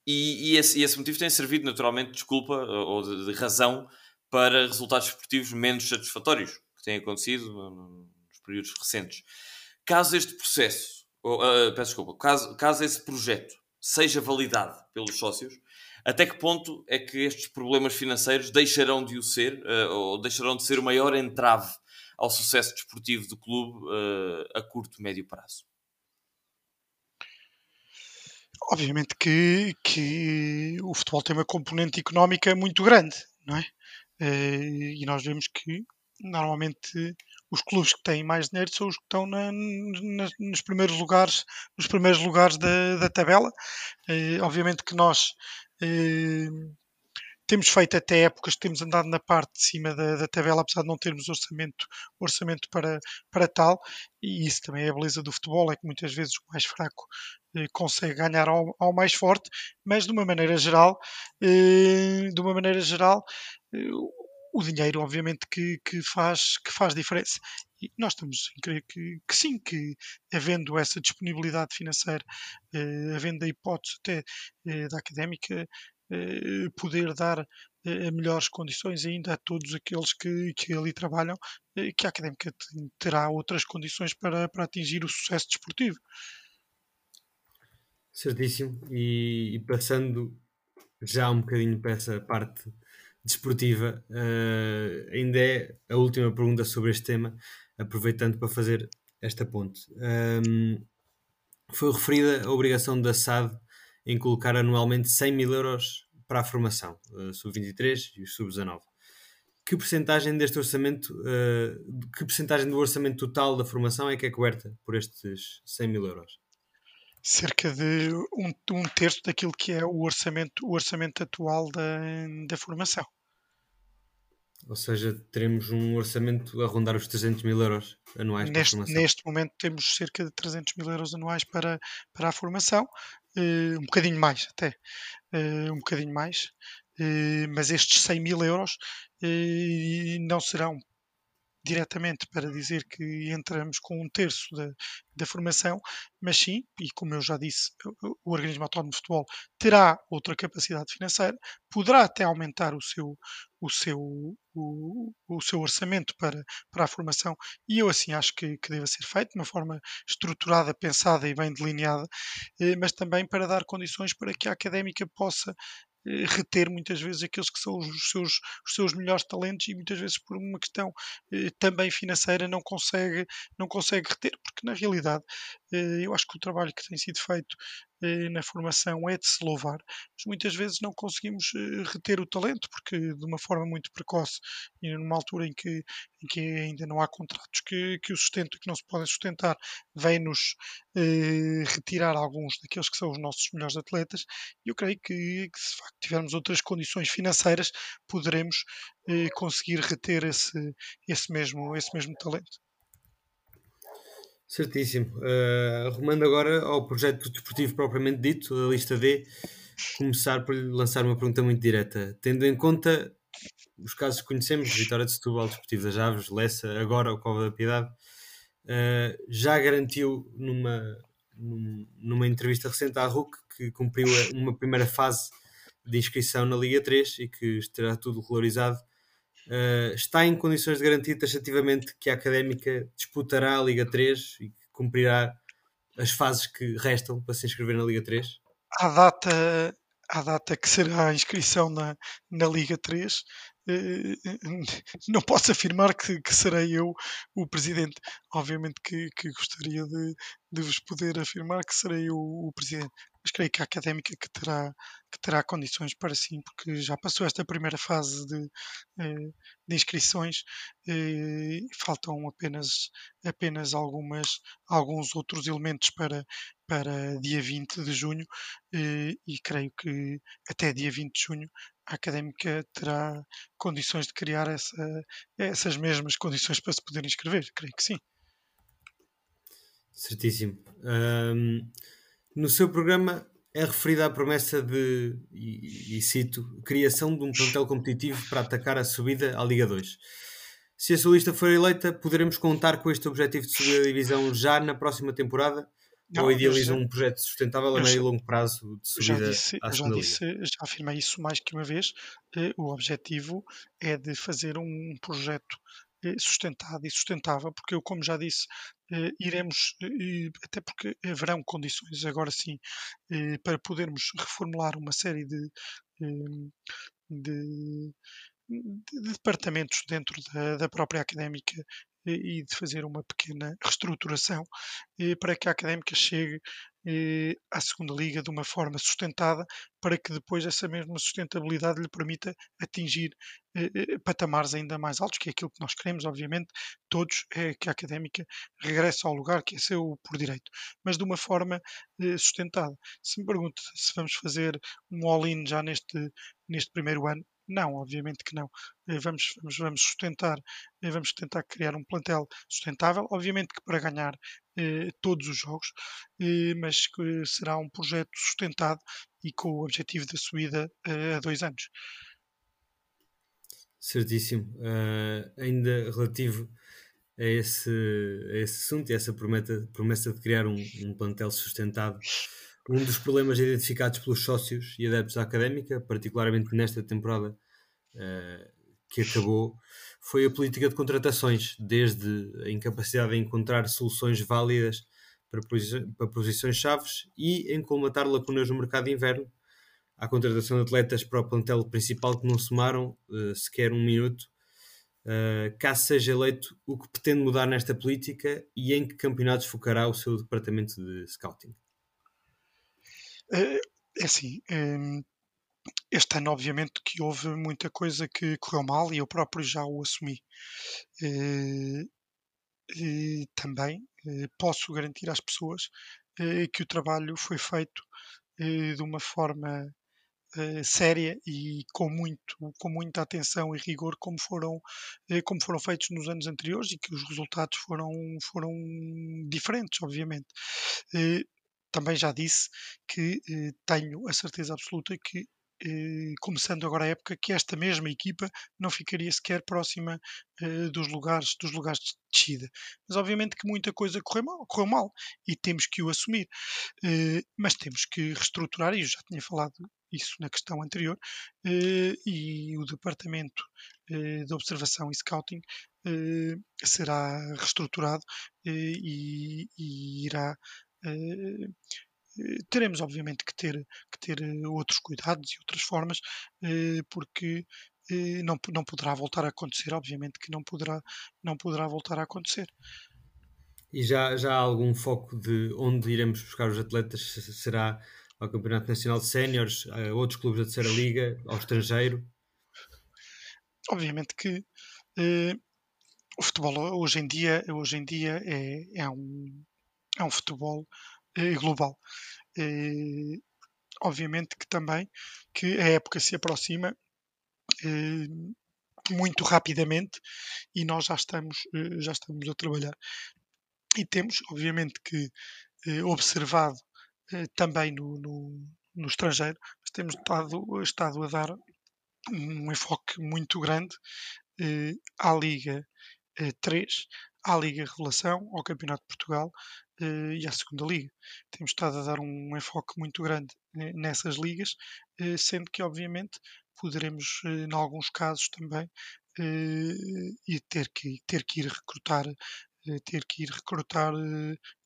e, e, esse, e, esse, motivo tem servido naturalmente de desculpa ou de, de, razão para resultados esportivos menos satisfatórios que têm acontecido nos períodos recentes. Caso este processo, ou, uh, peço desculpa, caso, caso esse projeto seja validado pelos sócios, até que ponto é que estes problemas financeiros deixarão de o ser, uh, ou deixarão de ser o maior entrave ao sucesso desportivo do clube uh, a curto, médio prazo? Obviamente que, que o futebol tem uma componente económica muito grande, não é? Uh, e nós vemos que normalmente os clubes que têm mais dinheiro são os que estão na, na, nos primeiros lugares, nos primeiros lugares da, da tabela. Uh, obviamente que nós uh, temos feito até épocas que temos andado na parte de cima da, da, tabela, apesar de não termos orçamento, orçamento para, para tal, e isso também é a beleza do futebol, é que muitas vezes o mais fraco uh, consegue ganhar ao, ao, mais forte, mas de uma maneira geral, de uma maneira geral, o dinheiro, obviamente, que, que, faz, que faz diferença. E nós estamos a crer que, que sim, que havendo essa disponibilidade financeira, eh, havendo a hipótese até eh, da académica, eh, poder dar eh, melhores condições ainda a todos aqueles que, que ali trabalham, eh, que a académica terá outras condições para, para atingir o sucesso desportivo. Certíssimo. E, e passando já um bocadinho para essa parte desportiva, uh, ainda é a última pergunta sobre este tema, aproveitando para fazer esta ponte. Um, foi referida a obrigação da SAD em colocar anualmente 100 mil euros para a formação, uh, sub-23 e sub-19. Que percentagem deste orçamento, uh, que percentagem do orçamento total da formação é que é coberta por estes 100 mil euros? cerca de um, um, terço daquilo que é o orçamento, o orçamento atual da, da formação. Ou seja, teremos um orçamento a rondar os 300 mil euros anuais neste, para a formação. Neste momento temos cerca de 300 mil euros anuais para, para a formação, uh, um bocadinho mais até, uh, um bocadinho mais, uh, mas estes 100 mil euros não serão diretamente para dizer que entramos com um terço da, da formação, mas sim, e como eu já disse, o organismo autónomo de futebol terá outra capacidade financeira, poderá até aumentar o seu, o seu, o, o seu orçamento para, para a formação, e eu assim acho que, que deve ser feito de uma forma estruturada, pensada e bem delineada, eh, mas também para dar condições para que a académica possa reter muitas vezes aqueles que são os seus, os seus melhores talentos e muitas vezes por uma questão eh, também financeira não consegue, não consegue reter, porque na realidade eh, eu acho que o trabalho que tem sido feito na formação é de se louvar, mas muitas vezes não conseguimos eh, reter o talento, porque de uma forma muito precoce e numa altura em que, em que ainda não há contratos que, que o sustento que não se podem sustentar, vem-nos eh, retirar alguns daqueles que são os nossos melhores atletas, e eu creio que, que se tivermos outras condições financeiras, poderemos eh, conseguir reter esse, esse, mesmo, esse mesmo talento. Certíssimo. Uh, arrumando agora ao projeto desportivo propriamente dito, a lista D, começar por lhe lançar uma pergunta muito direta. Tendo em conta os casos que conhecemos, Vitória de Setúbal, Desportivo das Aves, Lessa, agora o Cova da Piedade, uh, já garantiu numa, numa entrevista recente à RUC que cumpriu uma primeira fase de inscrição na Liga 3 e que estará tudo regularizado uh, está em condições de garantir taxativamente que a Académica disputará a Liga 3 e cumprirá as fases que restam para se inscrever na Liga 3? À data, à data que será a inscrição na, na Liga 3, eh, não posso afirmar que, que, serei eu o presidente. Obviamente que, que gostaria de, de, vos poder afirmar que serei eu o presidente mas creio que a académica que terá, que terá condições para sim, porque já passou esta primeira fase de, eh, de inscrições, e eh, faltam apenas, apenas algumas, alguns outros elementos para, para dia 20 de junho, eh, e creio que até dia 20 de junho a académica terá condições de criar essa, essas mesmas condições para se poder inscrever, creio que sim. Certíssimo. Um, no seu programa é referida a promessa de, e, e, cito, criação de um plantel competitivo para atacar a subida à Liga 2. Se a sua lista for eleita, poderemos contar com este objetivo de subir a divisão já na próxima temporada? Não, ou idealizam um projeto sustentável a médio e longo prazo de subida já disse, à já disse, já afirmei isso mais que uma vez. Eh, o objetivo é de fazer um projeto eh, sustentado e sustentável, porque eu, como já disse, eh, iremos, eh, até porque haverão condições agora sim para podermos reformular uma série de, de, de departamentos dentro da, da própria académica e de fazer uma pequena reestruturação para que a académica chegue eh, à segunda liga de uma forma sustentada para que depois essa mesma sustentabilidade lhe permita atingir eh, eh, patamares ainda mais altos, que é aquilo que nós queremos, obviamente, todos, é que a académica regresse ao lugar que é seu por direito, mas de uma forma sustentada. Se me pergunta se vamos fazer um all-in já neste, neste primeiro ano, não, obviamente que não. Vamos, vamos, vamos sustentar, vamos tentar criar um plantel sustentável, obviamente que para ganhar eh, todos os jogos, eh, mas que será um projeto sustentado e com o objetivo da subida eh, a dois anos. Certíssimo. Uh, ainda relativo a esse, a esse assunto e essa promessa, promessa de criar um, um plantel sustentado, um dos problemas identificados pelos sócios e adeptos da académica, particularmente nesta temporada uh, que acabou, foi a política de contratações, desde a incapacidade de encontrar soluções válidas para, para posições chaves e em colmatar lacunas no mercado de inverno. A contratação de atletas para o plantel principal que não somaram uh, sequer um minuto. Uh, caso seja eleito, o que pretende mudar nesta política e em que campeonatos focará o seu departamento de scouting? É, é assim, este ano, obviamente, que houve muita coisa que correu mal e eu próprio já o assumi. Eh, e também eh, posso garantir às pessoas eh, que o trabalho foi feito de uma forma séria e com muito com muita atenção e rigor como foram como foram feitos nos anos anteriores e que os resultados foram foram diferentes obviamente também já disse que tenho a certeza absoluta que eh, começando agora a época, que esta mesma equipa não ficaria sequer próxima eh, dos lugares dos lugares de descida. Mas obviamente que muita coisa correu mal, correu mal e temos que o assumir. Eh, mas temos que reestruturar, e eu já tinha falado isso na questão anterior, e o Departamento de Observação e Scouting será reestruturado e, e irá teremos obviamente que ter, que ter eh, outros cuidados e outras formas, eh, porque eh, não, não poderá voltar a acontecer, obviamente que não poderá, não poderá voltar a acontecer. E já, já há algum foco de onde iremos buscar os atletas? Será ao Campeonato Nacional de Séniores, a outros clubes da terceira liga, ao estrangeiro? Obviamente que eh, o futebol hoje em dia, hoje em dia é, é, um, é um futebol eh, global. Eh, obviamente que também que a época se aproxima eh, muito rapidamente e nós já estamos, já estamos a trabalhar. E temos, obviamente, que observado também no, no, no estrangeiro, mas temos estado, estado a dar um enfoque muito grande à Liga 3, à Liga Revelação, ao Campeonato de Portugal uh, e à segunda liga. Temos estado a dar um enfoque muito grande nessas ligas, uh, sendo que obviamente poderemos, uh, em alguns casos também, e ter que ter que ir recrutar ter que ir recrutar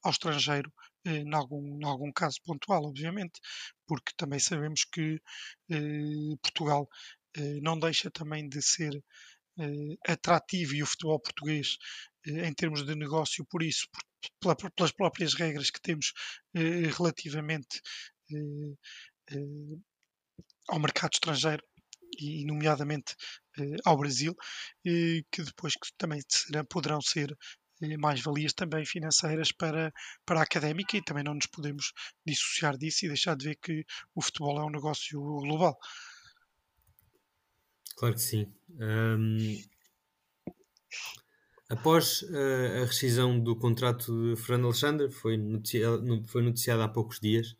ao estrangeiro em algum, em algum caso pontual, obviamente, porque também sabemos que Portugal não deixa também de ser atrativo e o futebol português em termos de negócio por isso, por pelas próprias regras que temos eh, relativamente eh, eh, ao mercado estrangeiro e nomeadamente ao Brasil, que depois que também serão, poderão ser mais-valias também financeiras para, para a académica e também não nos podemos dissociar disso e deixar de ver que o futebol é um negócio global. Claro que sim. Um, Após uh, a rescisão do contrato de Fernando Alexandre, foi noticiado, foi noticiado há poucos dias,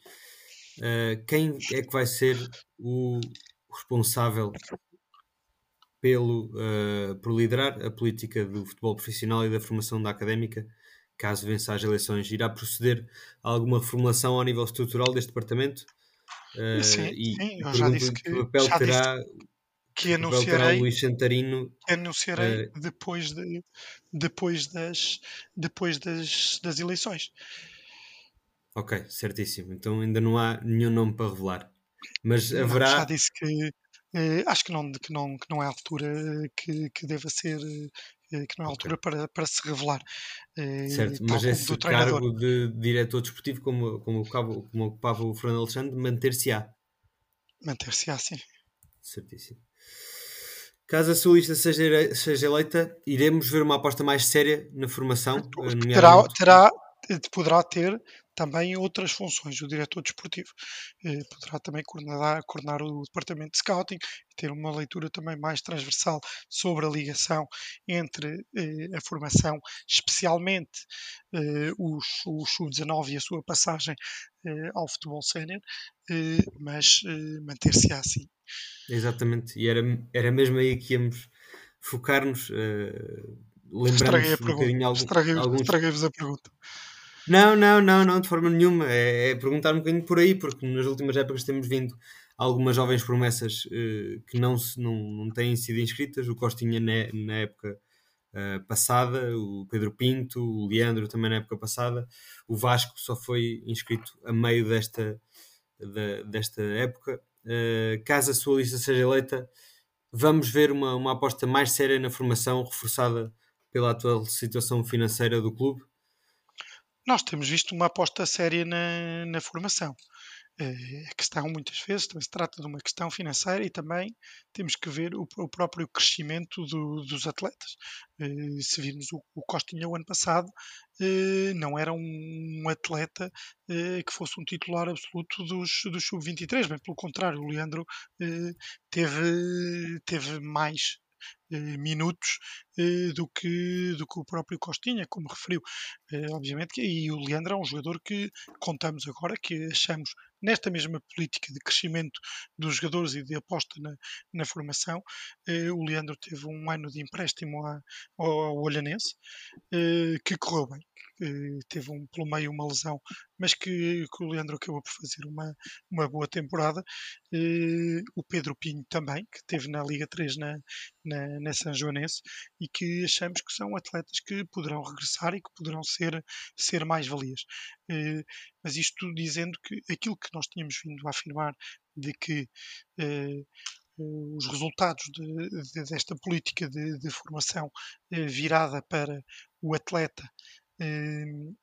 uh, quem é que vai ser o responsável pelo, uh, por liderar a política do futebol profissional e da formação da académica, caso vença as eleições? Irá proceder a alguma reformulação ao nível estrutural deste departamento? sim, e sim, eu já disse que, que papel terá disse que anunciarei, Luís Santarino, que anunciarei uh, depois, de, depois, das, depois das, das eleições. Ok, certíssimo. Então ainda não há nenhum nome para revelar. Mas não, haverá. Já disse que uh, acho que não, que, não, que não é a altura que, que deva ser. Uh, que não é a altura okay. para, para se revelar. certo, mas esse cargo de diretor desportivo, como, como, ocupava, como ocupava o Fernando Alexandre, manter-se-á. Manter-se-á, sim. Certíssimo. Caso a sua lista seja, seja eleita, iremos ver uma aposta mais séria na formação. Terá, terá, poderá ter também outras funções, o diretor desportivo. Eh, poderá também coordenar, coordenar o departamento de scouting ter uma leitura também mais transversal sobre a ligação entre eh, a formação, especialmente eh, os, os sub-19 e a sua passagem ao futebol sénior, mas manter-se assim. Exatamente, e era, era mesmo aí que íamos focar-nos, uh, lembrarmos um bocadinho algum, estraguei, alguns... Estraguei-vos a pergunta. Não, não, não, não, de forma nenhuma. É, é, perguntar um bocadinho por aí, porque nas últimas épocas temos vindo algumas jovens promessas uh, que não, se, não, não têm sido inscritas. O Costinha na, na época uh, passada, o Pedro Pinto, o Leandro também na época passada. O Vasco só foi inscrito a meio desta, de, desta época. Uh, caso a sua lista seja eleita, vamos ver uma, uma aposta mais séria na formação, reforçada pela atual situação financeira do clube? Nós temos visto uma aposta séria na, na formação. Eh, a questão, muitas vezes, também se trata de uma questão financeira e também temos que ver o, o próprio crescimento do, dos atletas. Eh, se virmos o, o Costinha o ano passado, eh, não era um atleta que fosse um titular absoluto dos, dos sub-23, bem pelo contrário, o Leandro teve, teve mais minutos do, que, do que o próprio Costinha, como referiu. obviamente, que, e o Leandro é um jogador que contamos agora, que achamos nesta mesma política de crescimento dos jogadores e de aposta na, na formação, eh, o Leandro teve um ano de empréstimo ao, Olhanense, eh, que correu bem, teve um, pelo meio uma lesão, mas que, que, o Leandro acabou por fazer uma, uma boa temporada. Eh, o Pedro Pinho também, que teve na Liga 3 na, na, na São Joanense e que achamos que são atletas que poderão regressar e que poderão ser, ser mais valias. Eh, mas isto dizendo que aquilo que nós tínhamos vindo a afirmar de que eh, os resultados de, de, desta política de, de formação eh, virada para o atleta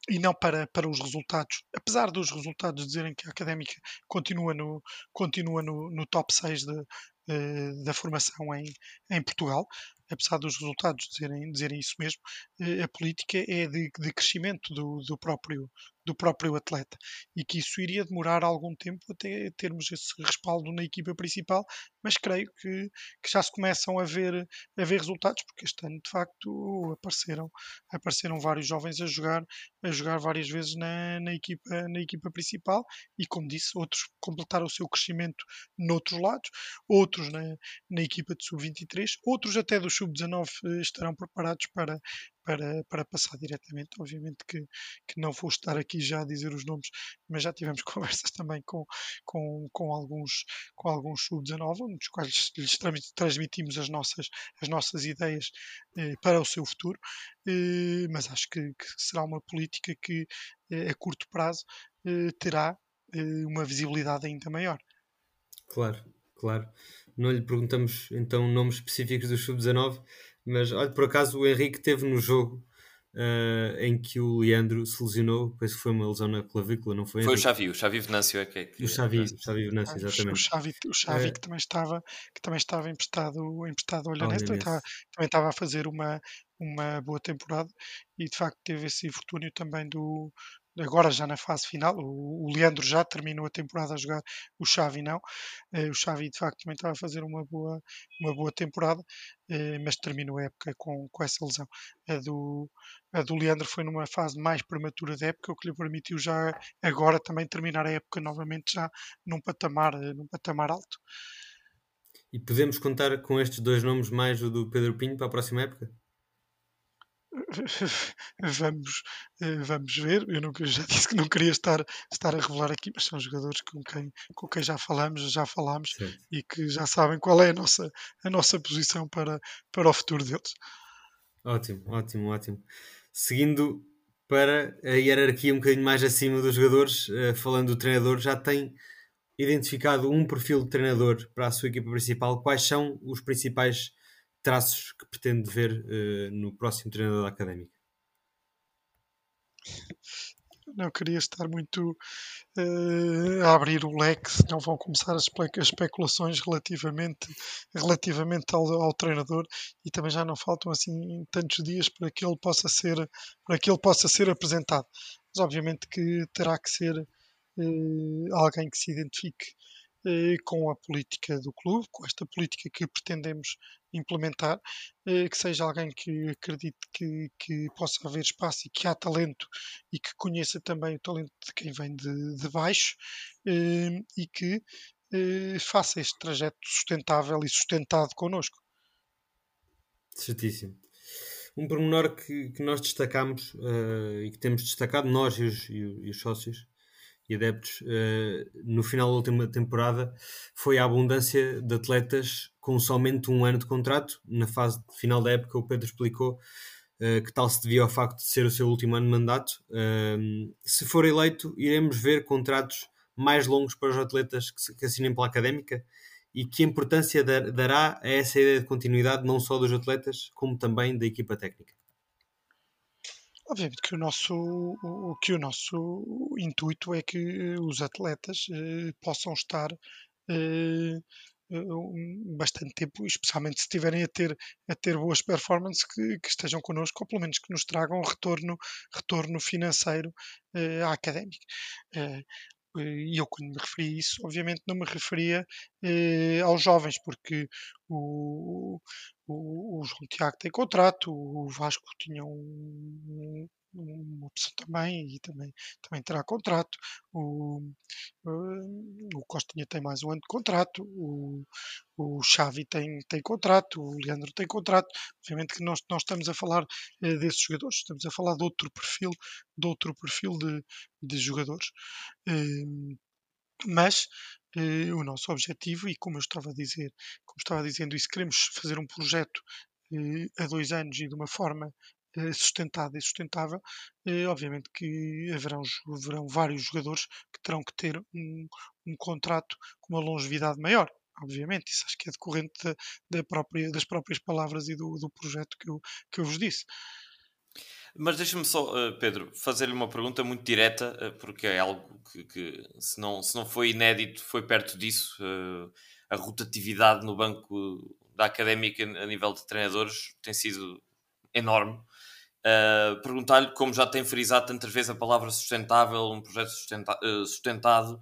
e não para, para os resultados, apesar dos resultados dizerem que a académica continua no, continua no, no top 6 de, da formação em, em Portugal, apesar dos resultados dizerem, dizerem isso mesmo, a política é de, de crescimento do, do, próprio, do próprio atleta e que isso iria demorar algum tempo até termos esse respaldo na equipa principal, mas creio que, que já se começam a ver, a ver resultados, porque este ano de facto apareceram, apareceram vários jovens a jogar, a jogar várias vezes na, na, equipa, na equipa principal e, como disse, outros completaram o seu crescimento noutros lados, outros na, na equipa de sub-23, outros até do sub-19 eh, estarão preparados para, para, para passar diretamente. Obviamente que, que não vou estar aqui já a dizer os nomes, mas já tivemos conversas também com, com, com alguns, com alguns sub-19, nos quais lhes transmitimos as nossas, as nossas ideias eh, para o seu futuro, eh, mas acho que, que, será uma política que eh, a curto prazo eh, terá eh, uma visibilidade ainda maior. Claro, claro. Não lhe perguntamos então nomes específicos do sub-19, mas olha, por acaso o Henrique teve no jogo uh, em que o Leandro se lesionou, penso que foi uma lesão na clavícula, não foi? Foi o Xavi, o Xavi Venâncio é que, é que O Xavi, o Xavi Venâncio, exatamente. O Xavi, o Xavi é... que também estava, que também estava emprestado, emprestado ao Olhanense, também estava, também estava a fazer uma, uma boa temporada e de facto teve esse infortúnio também do, agora já na fase final. O, Leandro já terminou a temporada a jogar, o Xavi não. Eh, o Xavi de facto também estava a fazer uma boa, uma boa temporada, eh, mas terminou a época com, com essa lesão. A do, a do Leandro foi numa fase mais prematura da época, o que lhe permitiu já agora também terminar a época novamente já num patamar, eh, num patamar alto. E podemos contar com estes dois nomes mais o do Pedro Pinho para a próxima época? vamos, eh, vamos ver. Eu nunca, já disse que não queria estar, estar a revelar aqui, mas são jogadores com quem, com quem já falamos, já falámos Sim. e que já sabem qual é a nossa, a nossa posição para, para o futuro deles. Ótimo, ótimo, ótimo. Seguindo para a hierarquia um bocadinho mais acima dos jogadores, eh, falando do treinador, já tem identificado um perfil de treinador para a sua equipa principal. Quais são os principais traços que pretende ver uh, no próximo treinador da Académica? Não queria estar muito uh, a abrir o leque, senão vão começar as, especulações relativamente, relativamente ao, ao, treinador e também já não faltam assim tantos dias para que ele possa ser, para que ele possa ser apresentado. Mas obviamente que terá que ser uh, alguém que se identifique com a política do clube, com esta política que pretendemos implementar, eh, que seja alguém que acredite que, que possa haver espaço e que há talento e que conheça também o talento de quem vem de, de baixo eh, e que faça este trajeto sustentável e sustentado connosco. Certíssimo. Um pormenor que, que nós destacamos uh, e que temos destacado nós e os, e os sócios e adeptos uh, no final da última temporada foi a abundância de atletas com somente um ano de contrato. Na fase final da época, o Pedro explicou uh, que tal se devia ao facto de ser o seu último ano de mandato. Uh, se for eleito, iremos ver contratos mais longos para os atletas que, assinem pela académica e que importância dar, dará a essa ideia de continuidade não só dos atletas, como também da equipa técnica. Obviamente que o nosso, o, que o nosso intuito é que os atletas eh, possam estar eh, bastante tempo, especialmente se estiverem a ter, a ter boas performances, que, que, estejam connosco, ou pelo menos que nos tragam retorno, retorno financeiro eh, à académica. Eh, e eu, quando me referi a isso, obviamente não me referia eh, aos jovens, porque o, o, João Tiago tem contrato, o Vasco tinha um, uma opção também e também, também terá contrato. O, o Costinha tem mais um ano de contrato, o, o Xavi tem, tem contrato, o Leandro tem contrato. Obviamente que nós, nós estamos a falar uh, desses jogadores, estamos a falar de outro perfil, de outro perfil de, de jogadores. Uh, mas uh, o nosso objetivo, e como eu estava a dizer, como estava dizendo, se queremos fazer um projeto uh, a dois anos e de uma forma sustentada e sustentável, obviamente que haverão, haverão vários jogadores que terão que ter um, um contrato com uma longevidade maior obviamente, isso acho que é decorrente da, da própria, das próprias palavras e do, do projeto que eu, que eu vos disse. Mas deixa-me só, uh, Pedro, fazer-lhe uma pergunta muito direta, uh, porque é algo que, que, se, não, se não foi inédito, foi perto disso. A rotatividade no banco da académica a nível de treinadores tem sido enorme. Perguntar-lhe, como já tem frisado tantas vezes a palavra sustentável, um projeto sustenta sustentado,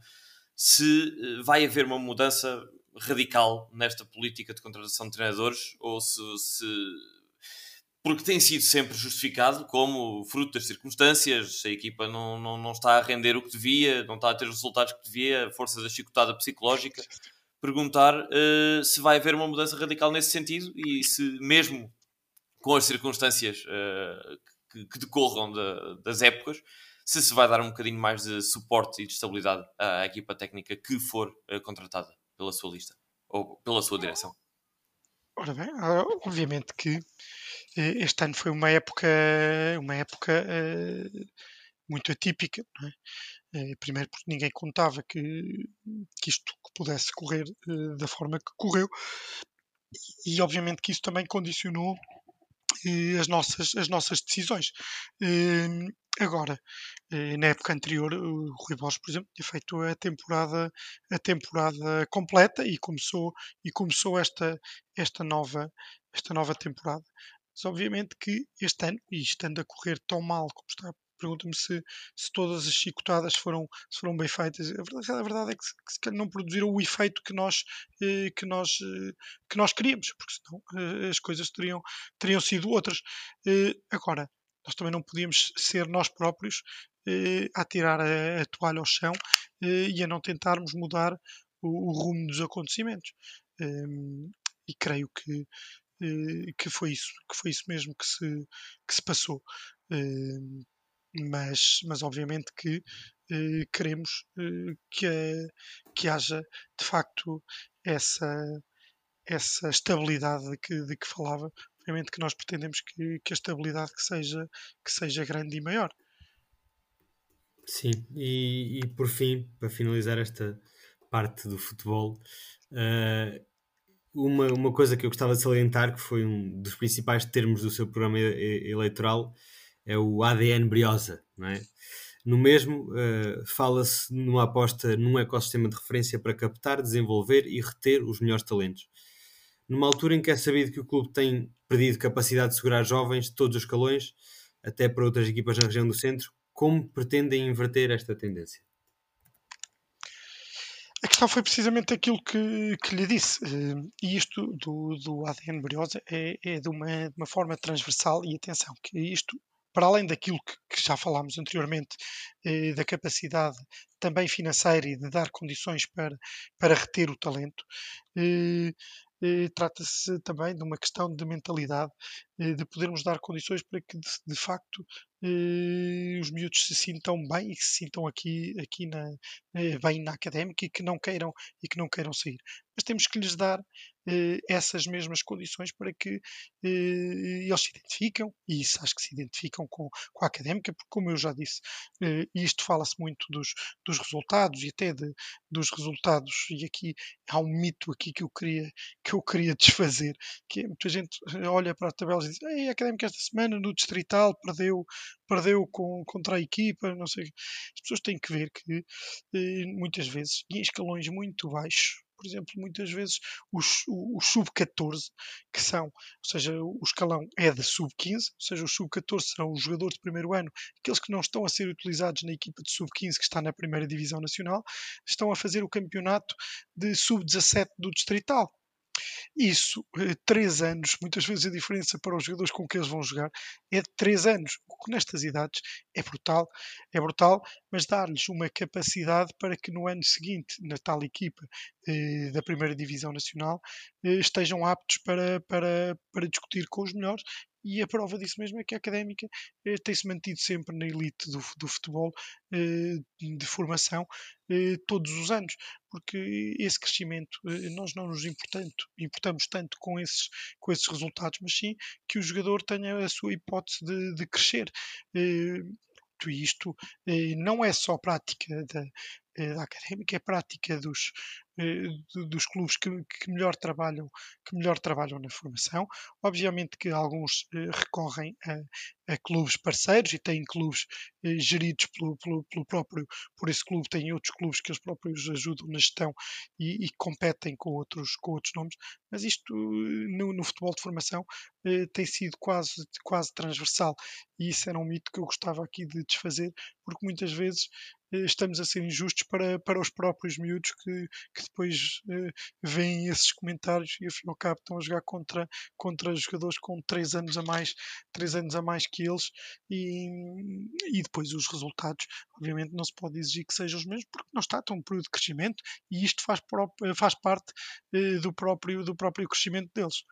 se vai haver uma mudança radical nesta política de contratação de treinadores ou se, se porque tem sido sempre justificado como fruto das circunstâncias, a equipa não, não, não está a render o que devia, não está a ter os resultados que devia, a força da chicotada psicológica. Perguntar uh, se vai haver uma mudança radical nesse sentido e se, mesmo com as circunstâncias uh, que, que, decorram de, das épocas, se se vai dar um bocadinho mais de suporte e de estabilidade à equipa técnica que for uh, contratada pela sua lista ou pela sua direção. Ora bem, obviamente que eh, este ano foi uma época, uma época uh, muito atípica. É? Primeiro porque ninguém contava que, que isto pudesse correr uh, da forma que correu e obviamente que isso também condicionou as nossas, as nossas decisões. Agora, na época anterior, o Rui Borges, por exemplo, tinha feito a temporada, a temporada completa e começou, e começou esta, esta, nova, esta nova temporada. Mas obviamente que este ano, e estando a correr tão mal como está, pergunta-me se, se todas as chicotadas foram, foram bem feitas. A verdade, a verdade é que, que se calhar não produziram o efeito que nós, eh, que nós, eh, que nós queríamos, porque senão eh, as coisas teriam, teriam sido outras. Agora, nós também não podíamos ser nós próprios a tirar a, a toalha ao chão e a não tentarmos mudar o, o rumo dos acontecimentos. e creio que que foi isso, que foi isso mesmo que se, que se passou. Eh, mas, mas obviamente que eh, queremos que, que haja de facto essa, essa estabilidade de que, de que falava. Obviamente que nós pretendemos que, que a estabilidade que seja, que seja grande e maior. Sim, e, e por fim, para finalizar esta parte do futebol, uh, uma, uma coisa que eu gostava de salientar, que foi um dos principais termos do seu programa eleitoral, é o ADN Briosa. Não é? No mesmo, uh, fala-se numa aposta num ecossistema de referência para captar, desenvolver e reter os melhores talentos. Numa altura em que é sabido que o clube tem perdido capacidade de segurar jovens de todos os escalões, até para outras equipas na região do centro, como pretendem inverter esta tendência? A questão foi precisamente aquilo que, que lhe disse. Eh, e isto do, do ADN Briosa é, é de, uma, de, uma, forma transversal. E atenção, que isto, para além daquilo que, que já falámos anteriormente, eh, da capacidade também financeira e de dar condições para, para reter o talento, eh, eh, trata-se também de uma questão de mentalidade, eh, de podermos dar condições para que, de, de facto, eh, os miúdos se sintam bem e que se sintam aqui, aqui na, eh, bem na académica e que não queiram e que não queiram sair. Mas temos que lhes dar eh, essas mesmas condições para que eh, eles se identificam, e isso acho que se identificam com, com a académica, porque como eu já disse, eh, isto fala-se muito dos, dos resultados e até de, dos resultados, e aqui há um mito aqui que eu queria, que eu queria desfazer, que é, muita gente olha para a tabela e diz, a académica esta semana no distrital perdeu, perdeu com, contra a equipa, não sei. As pessoas têm que ver que muitas vezes, em escalões muito baixos, por exemplo, muitas vezes os, os sub-14, que são, ou seja, o escalão é de sub-15, ou seja, os sub-14 serão os jogadores de primeiro ano, aqueles que não estão a ser utilizados na equipa de sub-15 que está na primeira divisão nacional, estão a fazer o campeonato de sub-17 do distrital. Isso, eh, três anos, muitas vezes a diferença para os jogadores com que eles vão jogar é de três anos, o que nestas idades é brutal, é brutal, mas dar-lhes uma capacidade para que no ano seguinte, na tal equipa eh, da primeira divisão nacional, eh, estejam aptos para, para, para discutir com os melhores e a prova disso mesmo é que a Académica eh, tem-se mantido sempre na elite do, do futebol eh, de formação eh, todos os anos, porque esse crescimento eh, nós não nos importamos tanto com esses, com esses resultados, mas sim que o jogador tenha a sua hipótese de, de crescer. Eh, isto eh, não é só prática da, da académica, é prática dos, dos clubes que, que, melhor trabalham, que melhor trabalham na formação. Obviamente que alguns eh, recorrem a, a, clubes parceiros e têm clubes eh, geridos pelo, pelo, pelo, próprio, por esse clube, têm outros clubes que eles próprios ajudam na gestão e, e competem com outros, com outros nomes, mas isto no, no futebol de formação tem sido quase, quase transversal. E isso era um mito que eu gostava aqui de desfazer, porque muitas vezes estamos a ser injustos para, para os próprios miúdos que, que depois uh, veem esses comentários e ao cabo estão a jogar contra, contra jogadores com 3 anos a mais, 3 anos a mais que eles. E, e depois os resultados, obviamente não se pode exigir que sejam os mesmos porque não está tão um período de crescimento e isto faz, faz parte uh, do, próprio, do próprio crescimento deles.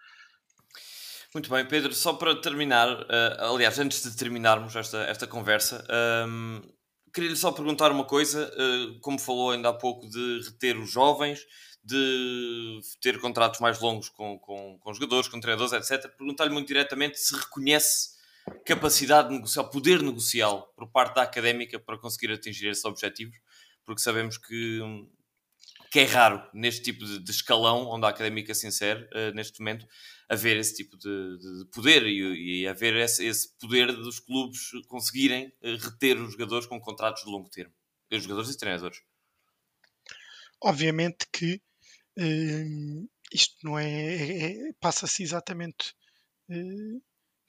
Muito bem, Pedro, só para terminar, uh, aliás, antes de terminarmos esta, esta conversa, um, queria-lhe só perguntar uma coisa, uh, como falou ainda há pouco de reter os jovens, de ter contratos mais longos com, com, com jogadores, com treinadores, etc. Perguntar-lhe muito diretamente se reconhece capacidade negocial, poder negocial por parte da académica para conseguir atingir esses objetivos, porque sabemos que, que é raro neste tipo de, de escalão onde a académica se insere, uh, neste momento, haver esse tipo de, de poder e, e haver esse, esse, poder dos clubes conseguirem uh, reter os jogadores com contratos de longo termo, os jogadores e treinadores. Obviamente que uh, isto não é, é, é passa-se exatamente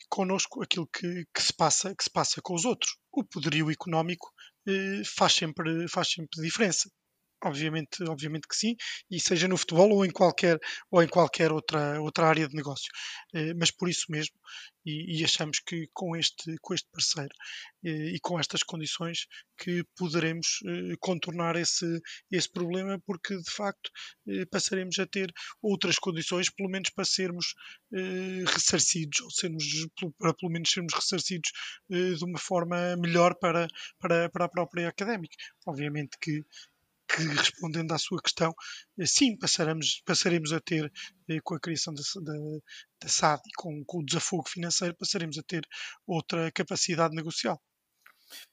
connosco aquilo que, que, se passa que se passa com os outros. O poderio económico uh, faz sempre faz sempre diferença. Obviamente, obviamente que sim, e seja no futebol ou em qualquer, ou em qualquer outra, outra área de negócio. Eh, mas por isso mesmo, e, e achamos que com este, com este parceiro eh, e com estas condições que poderemos eh, contornar esse, esse problema, porque de facto passaremos a ter outras condições, pelo menos para sermos ressarcidos, ou sermos, para pelo menos sermos ressarcidos de uma forma melhor para, para, para a própria académica. Obviamente que que respondendo à sua questão, sim, passaremos, passaremos a ter, eh, com a criação da, da, da SAD e com, com, o desafogo financeiro, passaremos a ter outra capacidade negocial.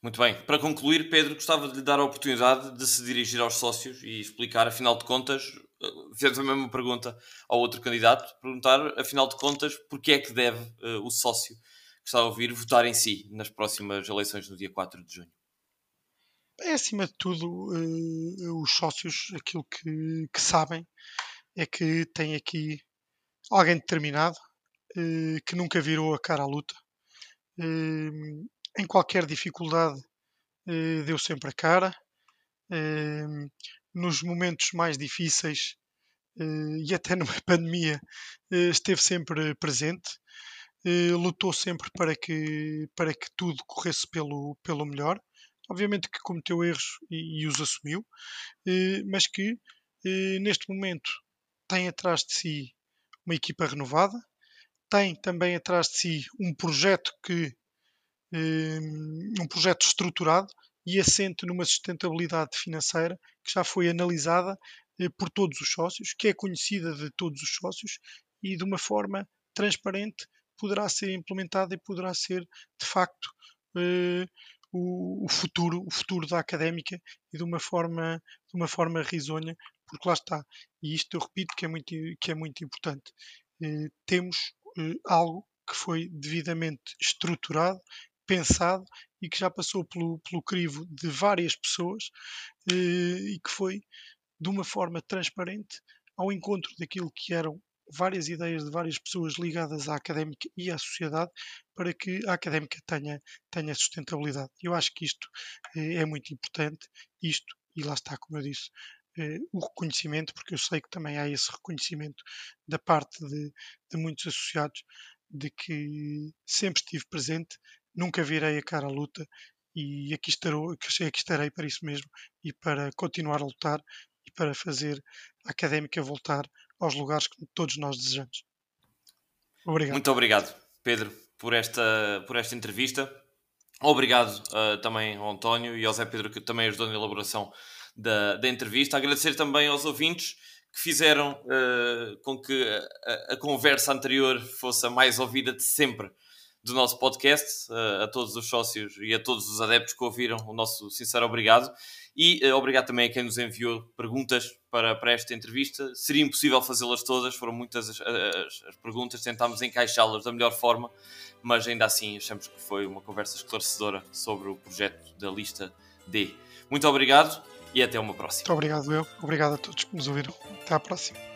Muito bem. Para concluir, Pedro, gostava de lhe dar a oportunidade de se dirigir aos sócios e explicar, afinal de contas, eh, fez a mesma pergunta ao outro candidato, perguntar, afinal de contas, porque é que deve uh, o sócio que está a ouvir votar em si nas próximas eleições no dia 4 de junho. É, acima de tudo, uh, os sócios, aquilo que, que, sabem é que tem aqui alguém determinado, uh, que nunca virou a cara à luta. Uh, em qualquer dificuldade, deu sempre a cara. nos momentos mais difíceis e até numa pandemia, esteve sempre presente. lutou sempre para que, para que tudo corresse pelo, pelo melhor obviamente que cometeu erros e, e os assumiu, eh, mas que eh, neste momento tem atrás de si uma equipa renovada, tem também atrás de si um projeto que eh, um projeto estruturado e assente numa sustentabilidade financeira que já foi analisada por todos os sócios, que é conhecida de todos os sócios e de uma forma transparente poderá ser implementada e poderá ser de facto o, o, futuro, o futuro da académica e de uma forma, de uma forma risonha, porque lá está. E isto eu repito que é muito, que é muito importante. Eh, temos eh, algo que foi devidamente estruturado, pensado e que já passou pelo, pelo crivo de várias pessoas eh, e que foi de uma forma transparente ao encontro daquilo que eram várias ideias de várias pessoas ligadas à académica e à sociedade para que a académica tenha, tenha sustentabilidade. Eu acho que isto eh, é muito importante, isto, e lá está, como eu disse, eh, o reconhecimento, porque eu sei que também há esse reconhecimento da parte de, de muitos associados de que sempre estive presente, nunca virei a cara à luta e aqui estarei, aqui estarei para isso mesmo e para continuar a lutar e para fazer a académica voltar aos lugares que todos nós desejamos. Obrigado. Muito obrigado, Pedro, por esta, por esta entrevista. Obrigado uh, também ao António e ao Zé Pedro, que também ajudou na elaboração da, da entrevista. Agradecer também aos ouvintes que fizeram uh, com que a, a, conversa anterior fosse a mais ouvida de sempre do nosso podcast, a todos os sócios e a todos os adeptos que ouviram, o nosso sincero obrigado. E uh, obrigado também a quem nos enviou perguntas para, para esta entrevista. Seria impossível fazê-las todas, foram muitas as, as, as perguntas, tentámos encaixá-las da melhor forma, mas ainda assim achamos que foi uma conversa esclarecedora sobre o projeto da lista D. Muito obrigado e até uma próxima. Muito obrigado, eu. Obrigado a todos que nos ouviram. Até à próxima.